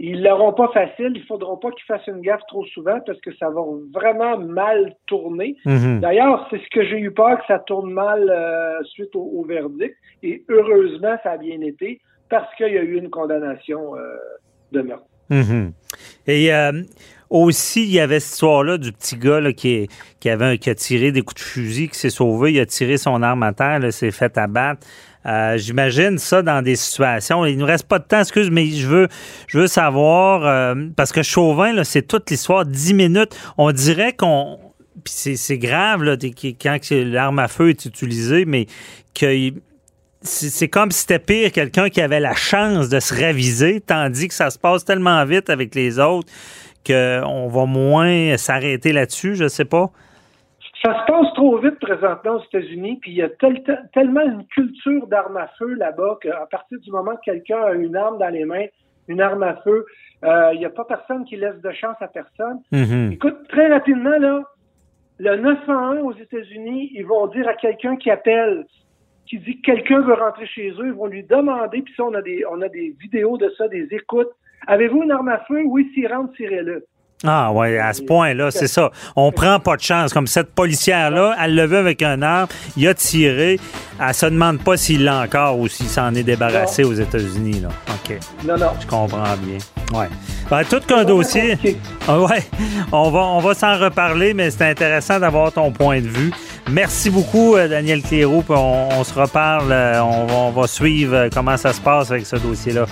ils l'auront pas facile. Il faudra pas qu'ils fassent une gaffe trop souvent parce que ça va vraiment mal tourner. Mhm. D'ailleurs, c'est ce que j'ai eu peur que ça tourne mal euh, suite au, au verdict. Et heureusement, ça a bien été parce qu'il y a eu une condamnation euh, de meurtre. Mhm. Et euh, aussi, il y avait cette histoire-là du petit gars qui, a tiré des coups de fusil, qui s'est sauvé, il a tiré son arme à terre, s'est fait abattre. Euh, J'imagine ça dans des situations. Il nous reste pas de temps, excuse, mais je veux, savoir euh, parce que Chauvin, c'est toute l'histoire, 10 minutes. On dirait qu'on puis c'est grave là, quand l'arme à feu est utilisée, mais que c'est comme si c'était pire quelqu'un qui avait la chance de se raviser, tandis que ça se passe tellement vite avec les autres qu'on va moins s'arrêter là-dessus, je sais pas. Ça se passe trop vite présentement aux États-Unis, puis il y a tel- tel- tellement une culture d'armes à feu là-bas qu'à partir du moment que quelqu'un a une arme dans les mains, une arme à feu, euh, il n'y a pas personne qui laisse de chance à personne. Mhm. Écoute, très rapidement, là, le 911 aux États-Unis, ils vont dire à quelqu'un qui appelle, qui dit que quelqu'un veut rentrer chez eux, ils vont lui demander, puis ça, on a des, on a des vidéos de ça, des écoutes. Avez-vous une arme à feu? Oui, s'il rentre, tirez-le. Ah ouais, à ce point-là, c'est ça. On prend pas de chance. Comme cette policière-là, elle l'a vu avec un arme, il a tiré. Elle se demande pas s'il l'a encore ou s'il s'en est débarrassé aux États-Unis. Là. OK. Non, non. Je comprends bien. Ouais. Ben, tout qu'un dossier. Ah ouais. On va, on va s'en reparler, mais c'est intéressant d'avoir ton point de vue. Merci beaucoup, euh, Daniel Cléroux. puis On, on se reparle. euh, On va, on va suivre euh, comment ça se passe avec ce dossier-là.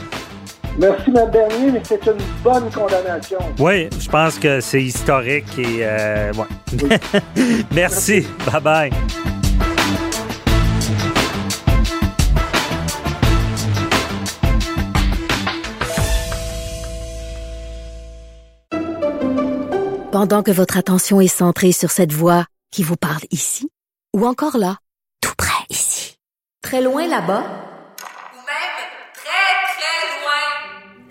Merci, M. Bernier, mais c'est une bonne condamnation. Oui, je pense que c'est historique et euh, ouais. Merci. Bye bye. Pendant que votre attention est centrée sur cette voix qui vous parle ici, ou encore là, tout près ici, très loin là-bas, Ou même très, très loin.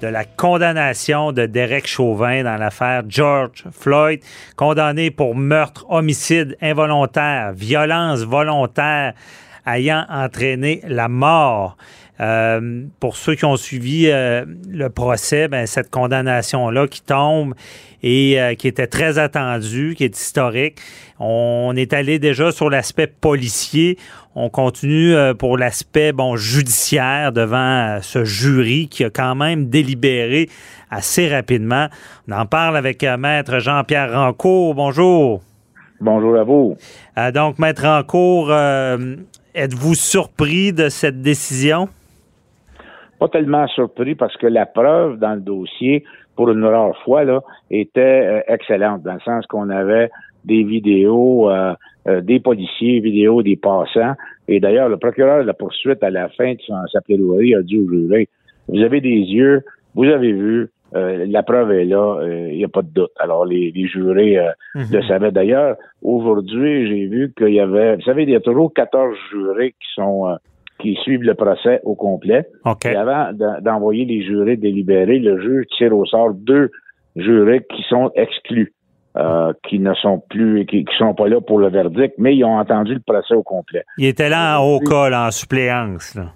de la condamnation de Derek Chauvin dans l'affaire George Floyd, condamné pour meurtre, homicide involontaire, violence volontaire ayant entraîné la mort. Euh, pour ceux qui ont suivi euh, le procès, ben, cette condamnation-là qui tombe et euh, qui était très attendue, qui est historique. On est allé déjà sur l'aspect policier. On continue euh, pour l'aspect bon judiciaire devant euh, ce jury qui a quand même délibéré assez rapidement. On en parle avec euh, maître Jean-Pierre Rancourt. Bonjour. Bonjour à vous. Euh, donc maître Rancourt, euh, êtes-vous surpris de cette décision? Pas tellement surpris parce que la preuve dans le dossier, pour une rare fois, là, était euh, excellente, dans le sens qu'on avait des vidéos euh, euh, des policiers, vidéos des passants. Et d'ailleurs, le procureur de la poursuite, à la fin de son, sa plaidoirie, a dit au jury, vous avez des yeux, vous avez vu, euh, la preuve est là, il n'y a pas de doute. Alors, les, les jurés euh, le savaient. D'ailleurs, aujourd'hui, j'ai vu qu'il y avait, vous savez, il y a toujours 14 jurés qui sont... qui suivent le procès au complet. OK. Et avant de- d'envoyer les jurés délibérés, le juge tire au sort deux jurés qui sont exclus, euh, qui ne sont plus, qui, qui sont pas là pour le verdict, mais ils ont entendu le procès au complet. Il était là en haut là, en suppléance. là.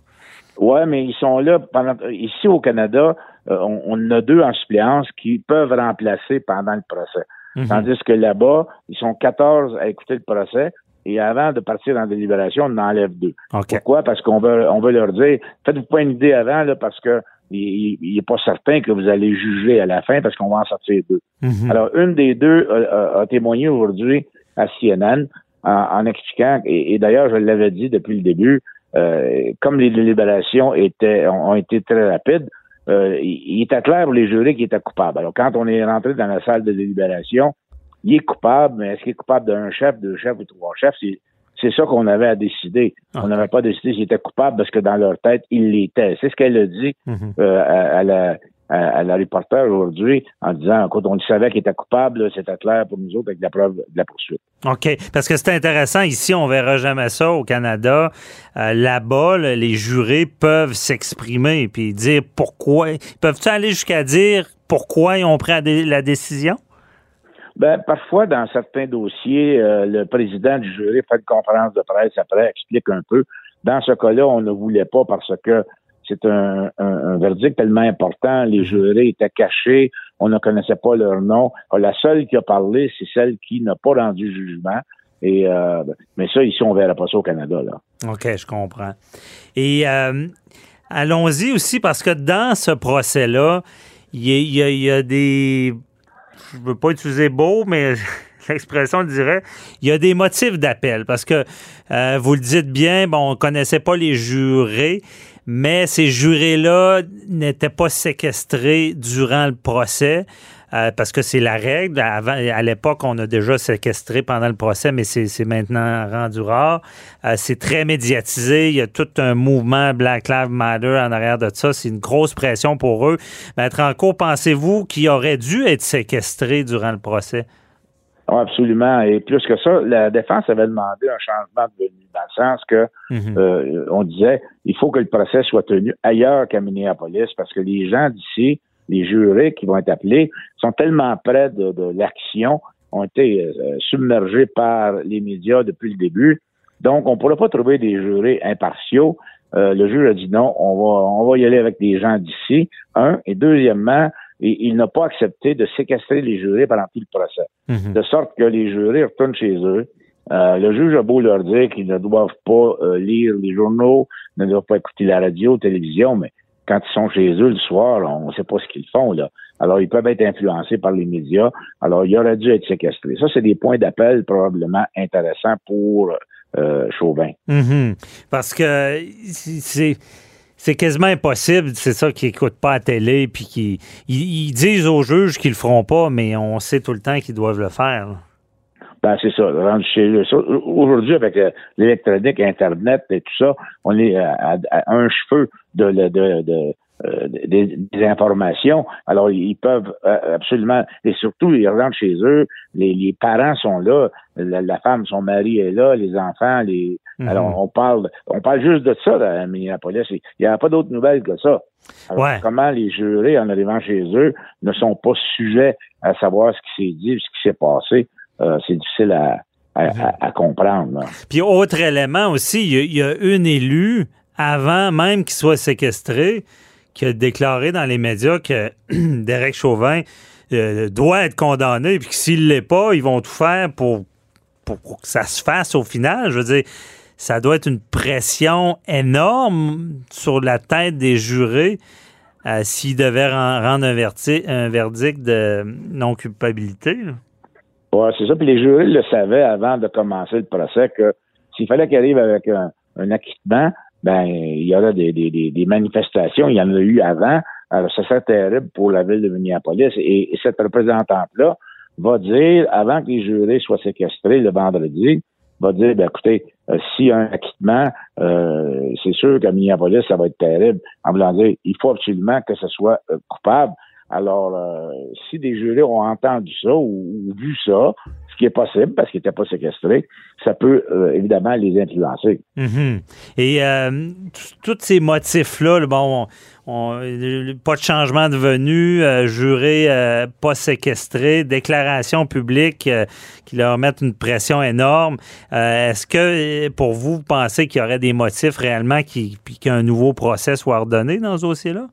Ouais, mais ils sont là pendant. Ici au Canada, euh, on, a deux en suppléance qui peuvent remplacer pendant le procès. Mhm. Tandis que là-bas, ils sont 14 à écouter le procès. Et avant de partir en délibération, on en enlève deux. OK. Pourquoi? Parce qu'on veut, on veut leur dire, faites-vous pas une idée avant, là, parce que il il- il est pas certain que vous allez juger à la fin parce qu'on va en sortir deux. Mhm. Alors, une des deux a, a- a témoigné aujourd'hui à CNN en, en expliquant, et, et d'ailleurs, je l'avais dit depuis le début, euh, comme les délibérations étaient, ont, ont été très rapides, euh, il, était clair pour les jurés qu'il était coupable. Alors, quand on est rentré dans la salle de délibération, il est coupable, mais est-ce qu'il est coupable d'un chef, deux chefs ou trois chefs? C'est, c'est ça qu'on avait à décider. On n'avait pas décidé s'il était coupable parce que dans leur tête, il l'était. C'est ce qu'elle a dit Mhm. euh, à, à la, à, à la reporter aujourd'hui en disant, écoute, on savait qu'il était coupable, c'était clair pour nous autres avec la preuve de la poursuite. OK. Parce que c'est intéressant. Ici, on verra jamais ça au Canada. Euh, Là-bas, là, les jurés peuvent s'exprimer puis dire pourquoi. Peuvent-ils aller jusqu'à dire pourquoi ils ont pris la décision? Ben, parfois, dans certains dossiers, euh, le président du jury fait une conférence de presse après, explique un peu. Dans ce cas-là, on ne voulait pas parce que c'est un, un- un verdict tellement important. Les jurés étaient cachés, on ne connaissait pas leur nom. La seule qui a parlé, c'est celle qui n'a pas rendu jugement. Et euh, mais ça, ici, on verra pas ça au Canada. Là. OK, je comprends. Et euh, allons-y aussi parce que dans ce procès-là, il y, y a des. Je veux pas utiliser beau, mais l'expression le dirait. Il y a des motifs d'appel parce que euh, vous le dites bien, bon, on connaissait pas les jurés, mais ces jurés-là n'étaient pas séquestrés durant le procès. Euh, parce que c'est la règle. Avant, à l'époque, on a déjà séquestré pendant le procès, mais c'est maintenant rendu rare. Euh, c'est très médiatisé. Il y a tout un mouvement Black Lives Matter en arrière de ça. C'est une grosse pression pour eux. Maître Rancourt, pensez-vous qu'il aurait dû être séquestré durant le procès? Ah, absolument. Et plus que ça, la défense avait demandé un changement de venue, dans le sens que Mhm. euh, on disait il faut que le procès soit tenu ailleurs qu'à Minneapolis, parce que les gens d'ici, les jurés qui vont être appelés, sont tellement près de, de l'action, ont été euh, submergés par les médias depuis le début. Donc, on ne pourra pas trouver des jurés impartiaux. Euh, le juge a dit non, on va, on va y aller avec des gens d'ici, un. Et deuxièmement, il, il n'a pas accepté de séquestrer les jurés pendant tout le procès Mhm. de sorte que les jurés retournent chez eux. Euh, le juge a beau leur dire qu'ils ne doivent pas euh, lire les journaux, ne doivent pas écouter la radio, la télévision, mais quand ils sont chez eux le soir, on ne sait pas ce qu'ils font. là. Alors, ils peuvent être influencés par les médias. Alors, il aurait dû être séquestré. Ça, c'est des points d'appel probablement intéressants pour euh, Chauvin. Mhm. Parce que c'est. C'est quasiment impossible, c'est ça, qu'ils n'écoutent pas la télé, puis qu'ils ils, ils disent aux juges qu'ils le feront pas, mais on sait tout le temps qu'ils doivent le faire. Ben, c'est ça. rendu chez eux. Aujourd'hui, avec euh, l'électronique, Internet et tout ça, on est à, à- un cheveu de, de, de, de, euh, des, des informations. Alors, ils peuvent euh, absolument, et surtout, ils rentrent chez eux, les, les parents sont là, la, la femme, son mari est là, les enfants, les. Mhm. Alors, on parle, on parle juste de ça là, à Minneapolis. Il n'y a pas d'autres nouvelles que ça. Alors, Ouais. comment les jurés, en arrivant chez eux, ne sont pas sujets à savoir ce qui s'est dit, ce qui s'est passé, euh, c'est difficile à, à, à- à comprendre. là. Puis autre élément aussi, il y a, il y a une élue, avant même qu'il soit séquestré, qui a déclaré dans les médias que Derek Chauvin euh, doit être condamné, puis que s'il l'est pas, ils vont tout faire pour, pour, pour que ça se fasse au final. Je veux dire, ça doit être une pression énorme sur la tête des jurés euh, s'ils devaient ren- rendre un, verti- un verdict de non-culpabilité. C'est ça. Puis les jurés le savaient avant de commencer le procès que s'il fallait qu'il arrive avec un, un acquittement, ben il y aurait des, des, des, des manifestations. Il y en a eu avant. Alors, ça serait terrible pour la ville de Minneapolis. Et, et cette représentante-là va dire, avant que les jurés soient séquestrés le vendredi, va dire, ben, écoutez, euh, s'il y a un acquittement, euh, c'est sûr qu'à Minneapolis, ça va être terrible. En voulant dire, il faut absolument que ce soit euh, coupable. Alors, euh, si des jurés ont entendu ça ou, vu ça, ce qui est possible parce qu'ils n'étaient pas séquestrés, ça peut euh, évidemment les influencer. Mhm. Et euh, tous ces motifs-là, là, bon, on- on- pas de changement de venue, euh, juré pas séquestré, déclaration publique qui leur mettent une pression énorme. Est-ce que, pour vous, vous pensez qu'il y aurait des motifs réellement qu'un nouveau procès soit ordonné dans ce dossier-là?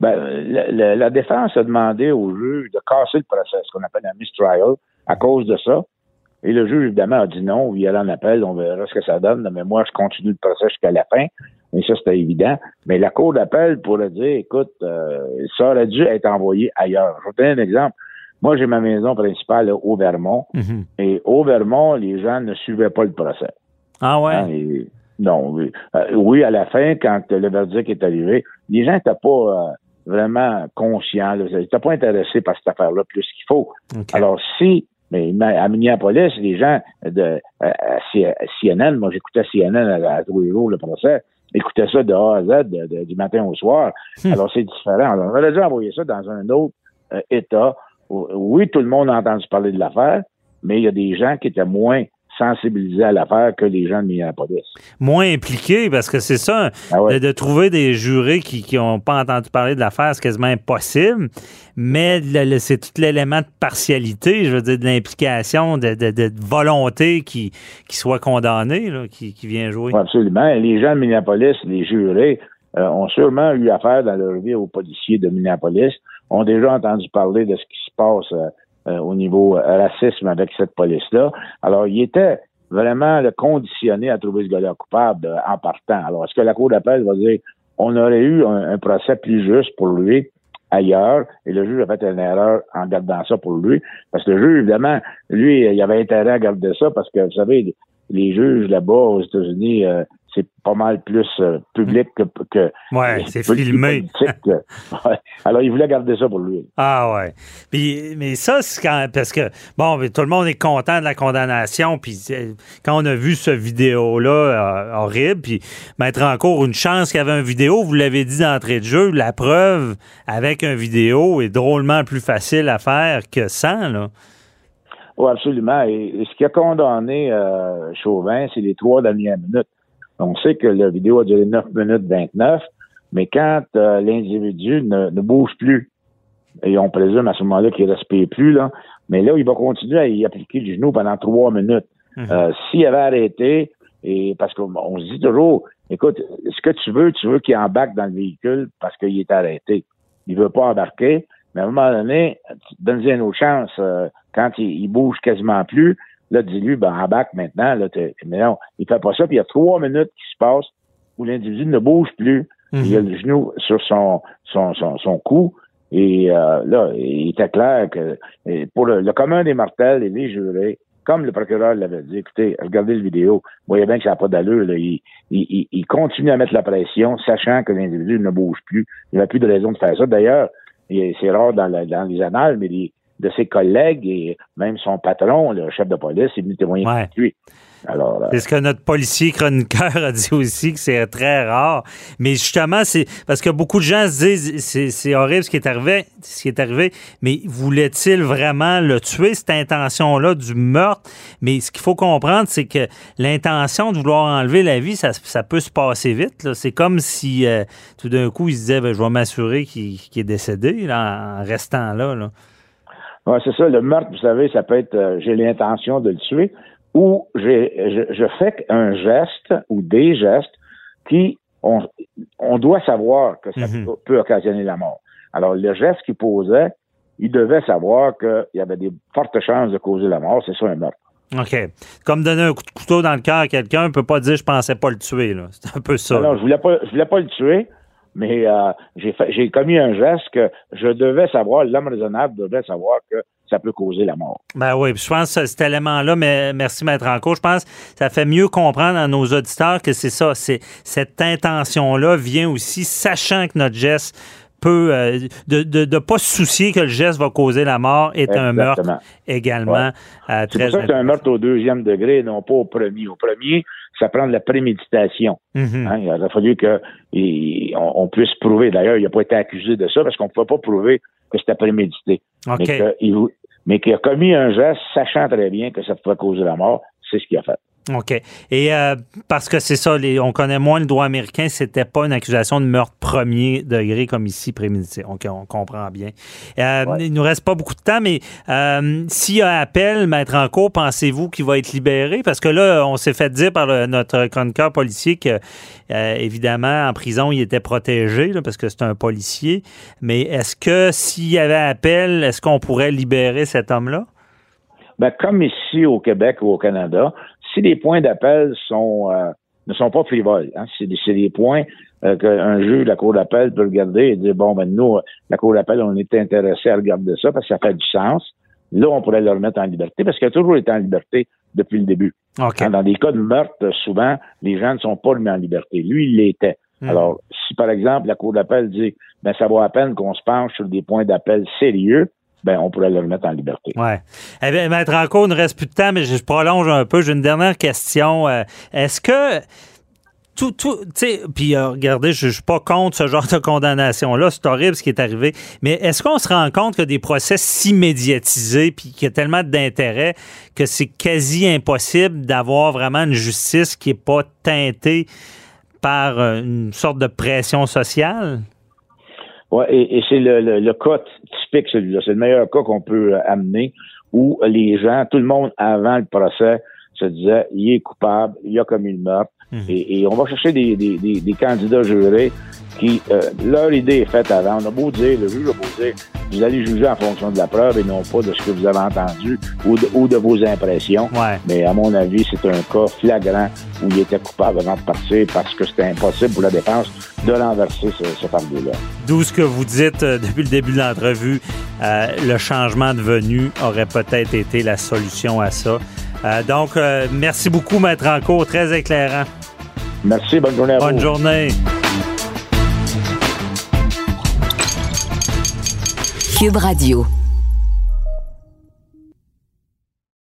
Ben, la, la- la défense a demandé au juge de casser le procès, ce qu'on appelle un mistrial, à cause de ça. Et le juge, évidemment, a dit non, il y allait en appel, on verra ce que ça donne, mais moi, je continue le procès jusqu'à la fin. Et ça, c'était évident. Mais la cour d'appel pourrait dire, écoute, euh, ça aurait dû être envoyé ailleurs. Je vous donner un exemple. Moi, j'ai ma maison principale au Vermont. Mhm. Et au Vermont, les gens ne suivaient pas le procès. Ah ouais? Hein, et- non, oui. Euh, oui, à la fin, quand le verdict est arrivé, les gens n'étaient pas, euh, vraiment conscient. Là. Il n'était pas intéressé par cette affaire-là plus qu'il faut. Alors, si, mais à Minneapolis, les gens de à, CNN, moi j'écoutais CNN à, à tous les jours, le procès, écoutaient ça de A à Z, du matin au soir. Hmm. Alors, c'est différent. Alors, on aurait dû envoyer ça dans un autre euh, État. Oui, tout le monde a entendu parler de l'affaire, mais il y a des gens qui étaient moins sensibiliser à l'affaire que les gens de Minneapolis. Moins impliqués, parce que c'est ça, ah de, trouver des jurés qui n'ont pas entendu parler de l'affaire, c'est quasiment impossible, mais c'est tout l'élément de partialité, je veux dire, de l'implication, de, volonté qui, qui soit condamné, qui, vient jouer. absolument. Les gens de Minneapolis, les jurés, euh, ont sûrement eu affaire dans leur vie aux policiers de Minneapolis, ont déjà entendu parler de ce qui se passe euh, au niveau euh, racisme avec cette police-là. Alors, il était vraiment le conditionné à trouver ce gars-là coupable euh, en partant. Alors, est-ce que la Cour d'appel va dire on aurait eu un, procès plus juste pour lui ailleurs et le juge a fait une erreur en gardant ça pour lui? Parce que le juge, évidemment, lui, il avait intérêt à garder ça parce que, vous savez, les juges là-bas aux États-Unis, c'est pas mal plus euh, public que, que ouais, c'est filmé. Alors il voulait garder ça pour lui. Ah ouais. Puis, mais ça c'est quand parce que bon, tout le monde est content de la condamnation puis euh, quand on a vu ce vidéo là euh, horrible puis mettre encore une chance qu'il y avait une vidéo, vous l'avez dit d'entrée de jeu, la preuve avec un vidéo est drôlement plus facile à faire que sans là. Oui, absolument. Et, ce qui a condamné Chauvin, c'est les trois dernières minutes. On sait que la vidéo a duré 9 minutes 29, mais quand euh, l'individu ne, bouge plus, et on présume à ce moment-là qu'il ne respire plus, là, mais là, il va continuer à y appliquer le genou pendant trois minutes. Mhm. Euh, s'il avait arrêté, et parce qu'on se dit toujours, écoute, ce que tu veux, tu veux qu'il embarque dans le véhicule parce qu'il est arrêté. Il veut pas embarquer, mais à un moment donné, donne-lui une autre chance. Euh, quand il, il, bouge quasiment plus, Là, dis-lui, ben, en bac maintenant, là, mais non, il fait pas ça, puis il y a trois minutes qui se passent où l'individu ne bouge plus. Il a mhm. le genou sur son, son, son, cou. Et euh, là, il était clair que pour le, commun des mortels et les jurés, comme le procureur l'avait dit, écoutez, regardez le vidéo, vous voyez bien que ça n'a pas d'allure. Il, il, il, continue à mettre la pression, sachant que l'individu ne bouge plus. Il n'a plus de raison de faire ça. D'ailleurs, c'est rare dans, dans les annales, mais les, de ses collègues et même son patron, le chef de police, est venu témoigner ouais. lui. Alors, euh, c'est ce que notre policier chroniqueur a dit aussi, que c'est très rare. Mais justement, c'est parce que beaucoup de gens se disent c'est horrible ce qui est arrivé, ce qui est arrivé, mais voulait-il vraiment le tuer, cette intention-là du meurtre? Mais ce qu'il faut comprendre, c'est que l'intention de vouloir enlever la vie, ça, peut se passer vite. C'est comme si euh, tout d'un coup, il se disait ben, je vais m'assurer qu'il est décédé en restant là. là. Ouais, c'est ça. Le meurtre, vous savez, ça peut être euh, j'ai l'intention de le tuer ou j'ai, je, fais un geste ou des gestes qui on, on doit savoir que ça mhm. peut, occasionner la mort. Alors, le geste qu'il posait, il devait savoir qu'il y avait des fortes chances de causer la mort. C'est ça un meurtre. OK. Comme donner un coup de couteau dans le cœur à quelqu'un, on peut pas dire je pensais pas le tuer. Là. C'est un peu ça. Non, je voulais pas, je voulais pas le tuer, mais euh, j'ai commis un geste que je devais savoir, l'homme raisonnable devait savoir que ça peut causer la mort. Ben oui, je pense que cet élément-là, mais merci Maître Anco, je pense que ça fait mieux comprendre à nos auditeurs que c'est ça, c'est cette intention-là vient aussi sachant que notre geste euh, de ne pas se soucier que le geste va causer la mort est un meurtre également euh, très C'est pour ça que c'est un meurtre au deuxième degré, non pas au premier. Au premier, ça prend de la préméditation. Mm-hmm. Hein, il a fallu qu'on on puisse prouver. D'ailleurs, il n'a pas été accusé de ça parce qu'on ne pouvait pas prouver que c'était prémédité. Mais qu'il a commis un geste sachant très bien que ça pouvait causer la mort, c'est ce qu'il a fait. OK. Et euh, parce que c'est ça, on connaît moins le droit américain, c'était pas une accusation de meurtre premier degré comme ici prémédité. OK, on comprend bien. Euh, Il nous reste pas beaucoup de temps, mais euh, s'il y a appel, maître en cours, pensez-vous qu'il va être libéré? Parce que là, on s'est fait dire par notre chroniqueur policier que, euh, évidemment, en prison, il était protégé parce que c'est un policier. Mais est-ce que s'il y avait appel, est-ce qu'on pourrait libérer cet homme-là? Ben, comme ici au Québec ou au Canada, si les points d'appel sont euh, ne sont pas frivoles, hein, c'est des, points euh, qu'un juge la Cour d'appel peut regarder et dire bon ben nous, la Cour d'appel, on est intéressé à regarder ça parce que ça fait du sens. Là, on pourrait le remettre en liberté parce qu'il a toujours été en liberté depuis le début. Hein, dans des cas de meurtre, souvent, les gens ne sont pas remis en liberté. Lui, il l'était. Hmm. Alors, si par exemple la Cour d'appel dit ben ça vaut à peine qu'on se penche sur des points d'appel sérieux ben, on pourrait le remettre en liberté. Oui. Eh bien, Maître Rancourt, il ne reste plus de temps, mais je prolonge un peu. J'ai une dernière question. Euh, est-ce que tout, tout, tu sais, puis euh, regardez, je, ne suis pas contre ce genre de condamnation-là. C'est horrible ce qui est arrivé. Mais est-ce qu'on se rend compte que des procès si médiatisés, puis qu'il y a tellement d'intérêt que c'est quasi impossible d'avoir vraiment une justice qui est pas teintée par euh, une sorte de pression sociale? Oui, et, c'est le, le, cas typique, celui-là. C'est le meilleur cas qu'on peut euh, amener où les gens, tout le monde avant le procès se disait, il est coupable, il a commis le meurtre. Mhm. Et, on va chercher des, des, des, candidats jurés qui, euh, leur idée est faite avant. On a beau dire, le juge a beau dire, vous allez juger en fonction de la preuve et non pas de ce que vous avez entendu ou de, ou de vos impressions. Mais à mon avis, c'est un cas flagrant où il était coupable avant de partir parce que c'était impossible pour la défense de renverser ce, ce fardeau-là. D'où ce que vous dites euh, depuis le début de l'entrevue, euh, le changement de venue aurait peut-être été la solution à ça. Euh, donc, euh, merci beaucoup, Maître Rancourt. Très éclairant. Merci. Bonne journée à vous. Bonne journée. Cube Radio.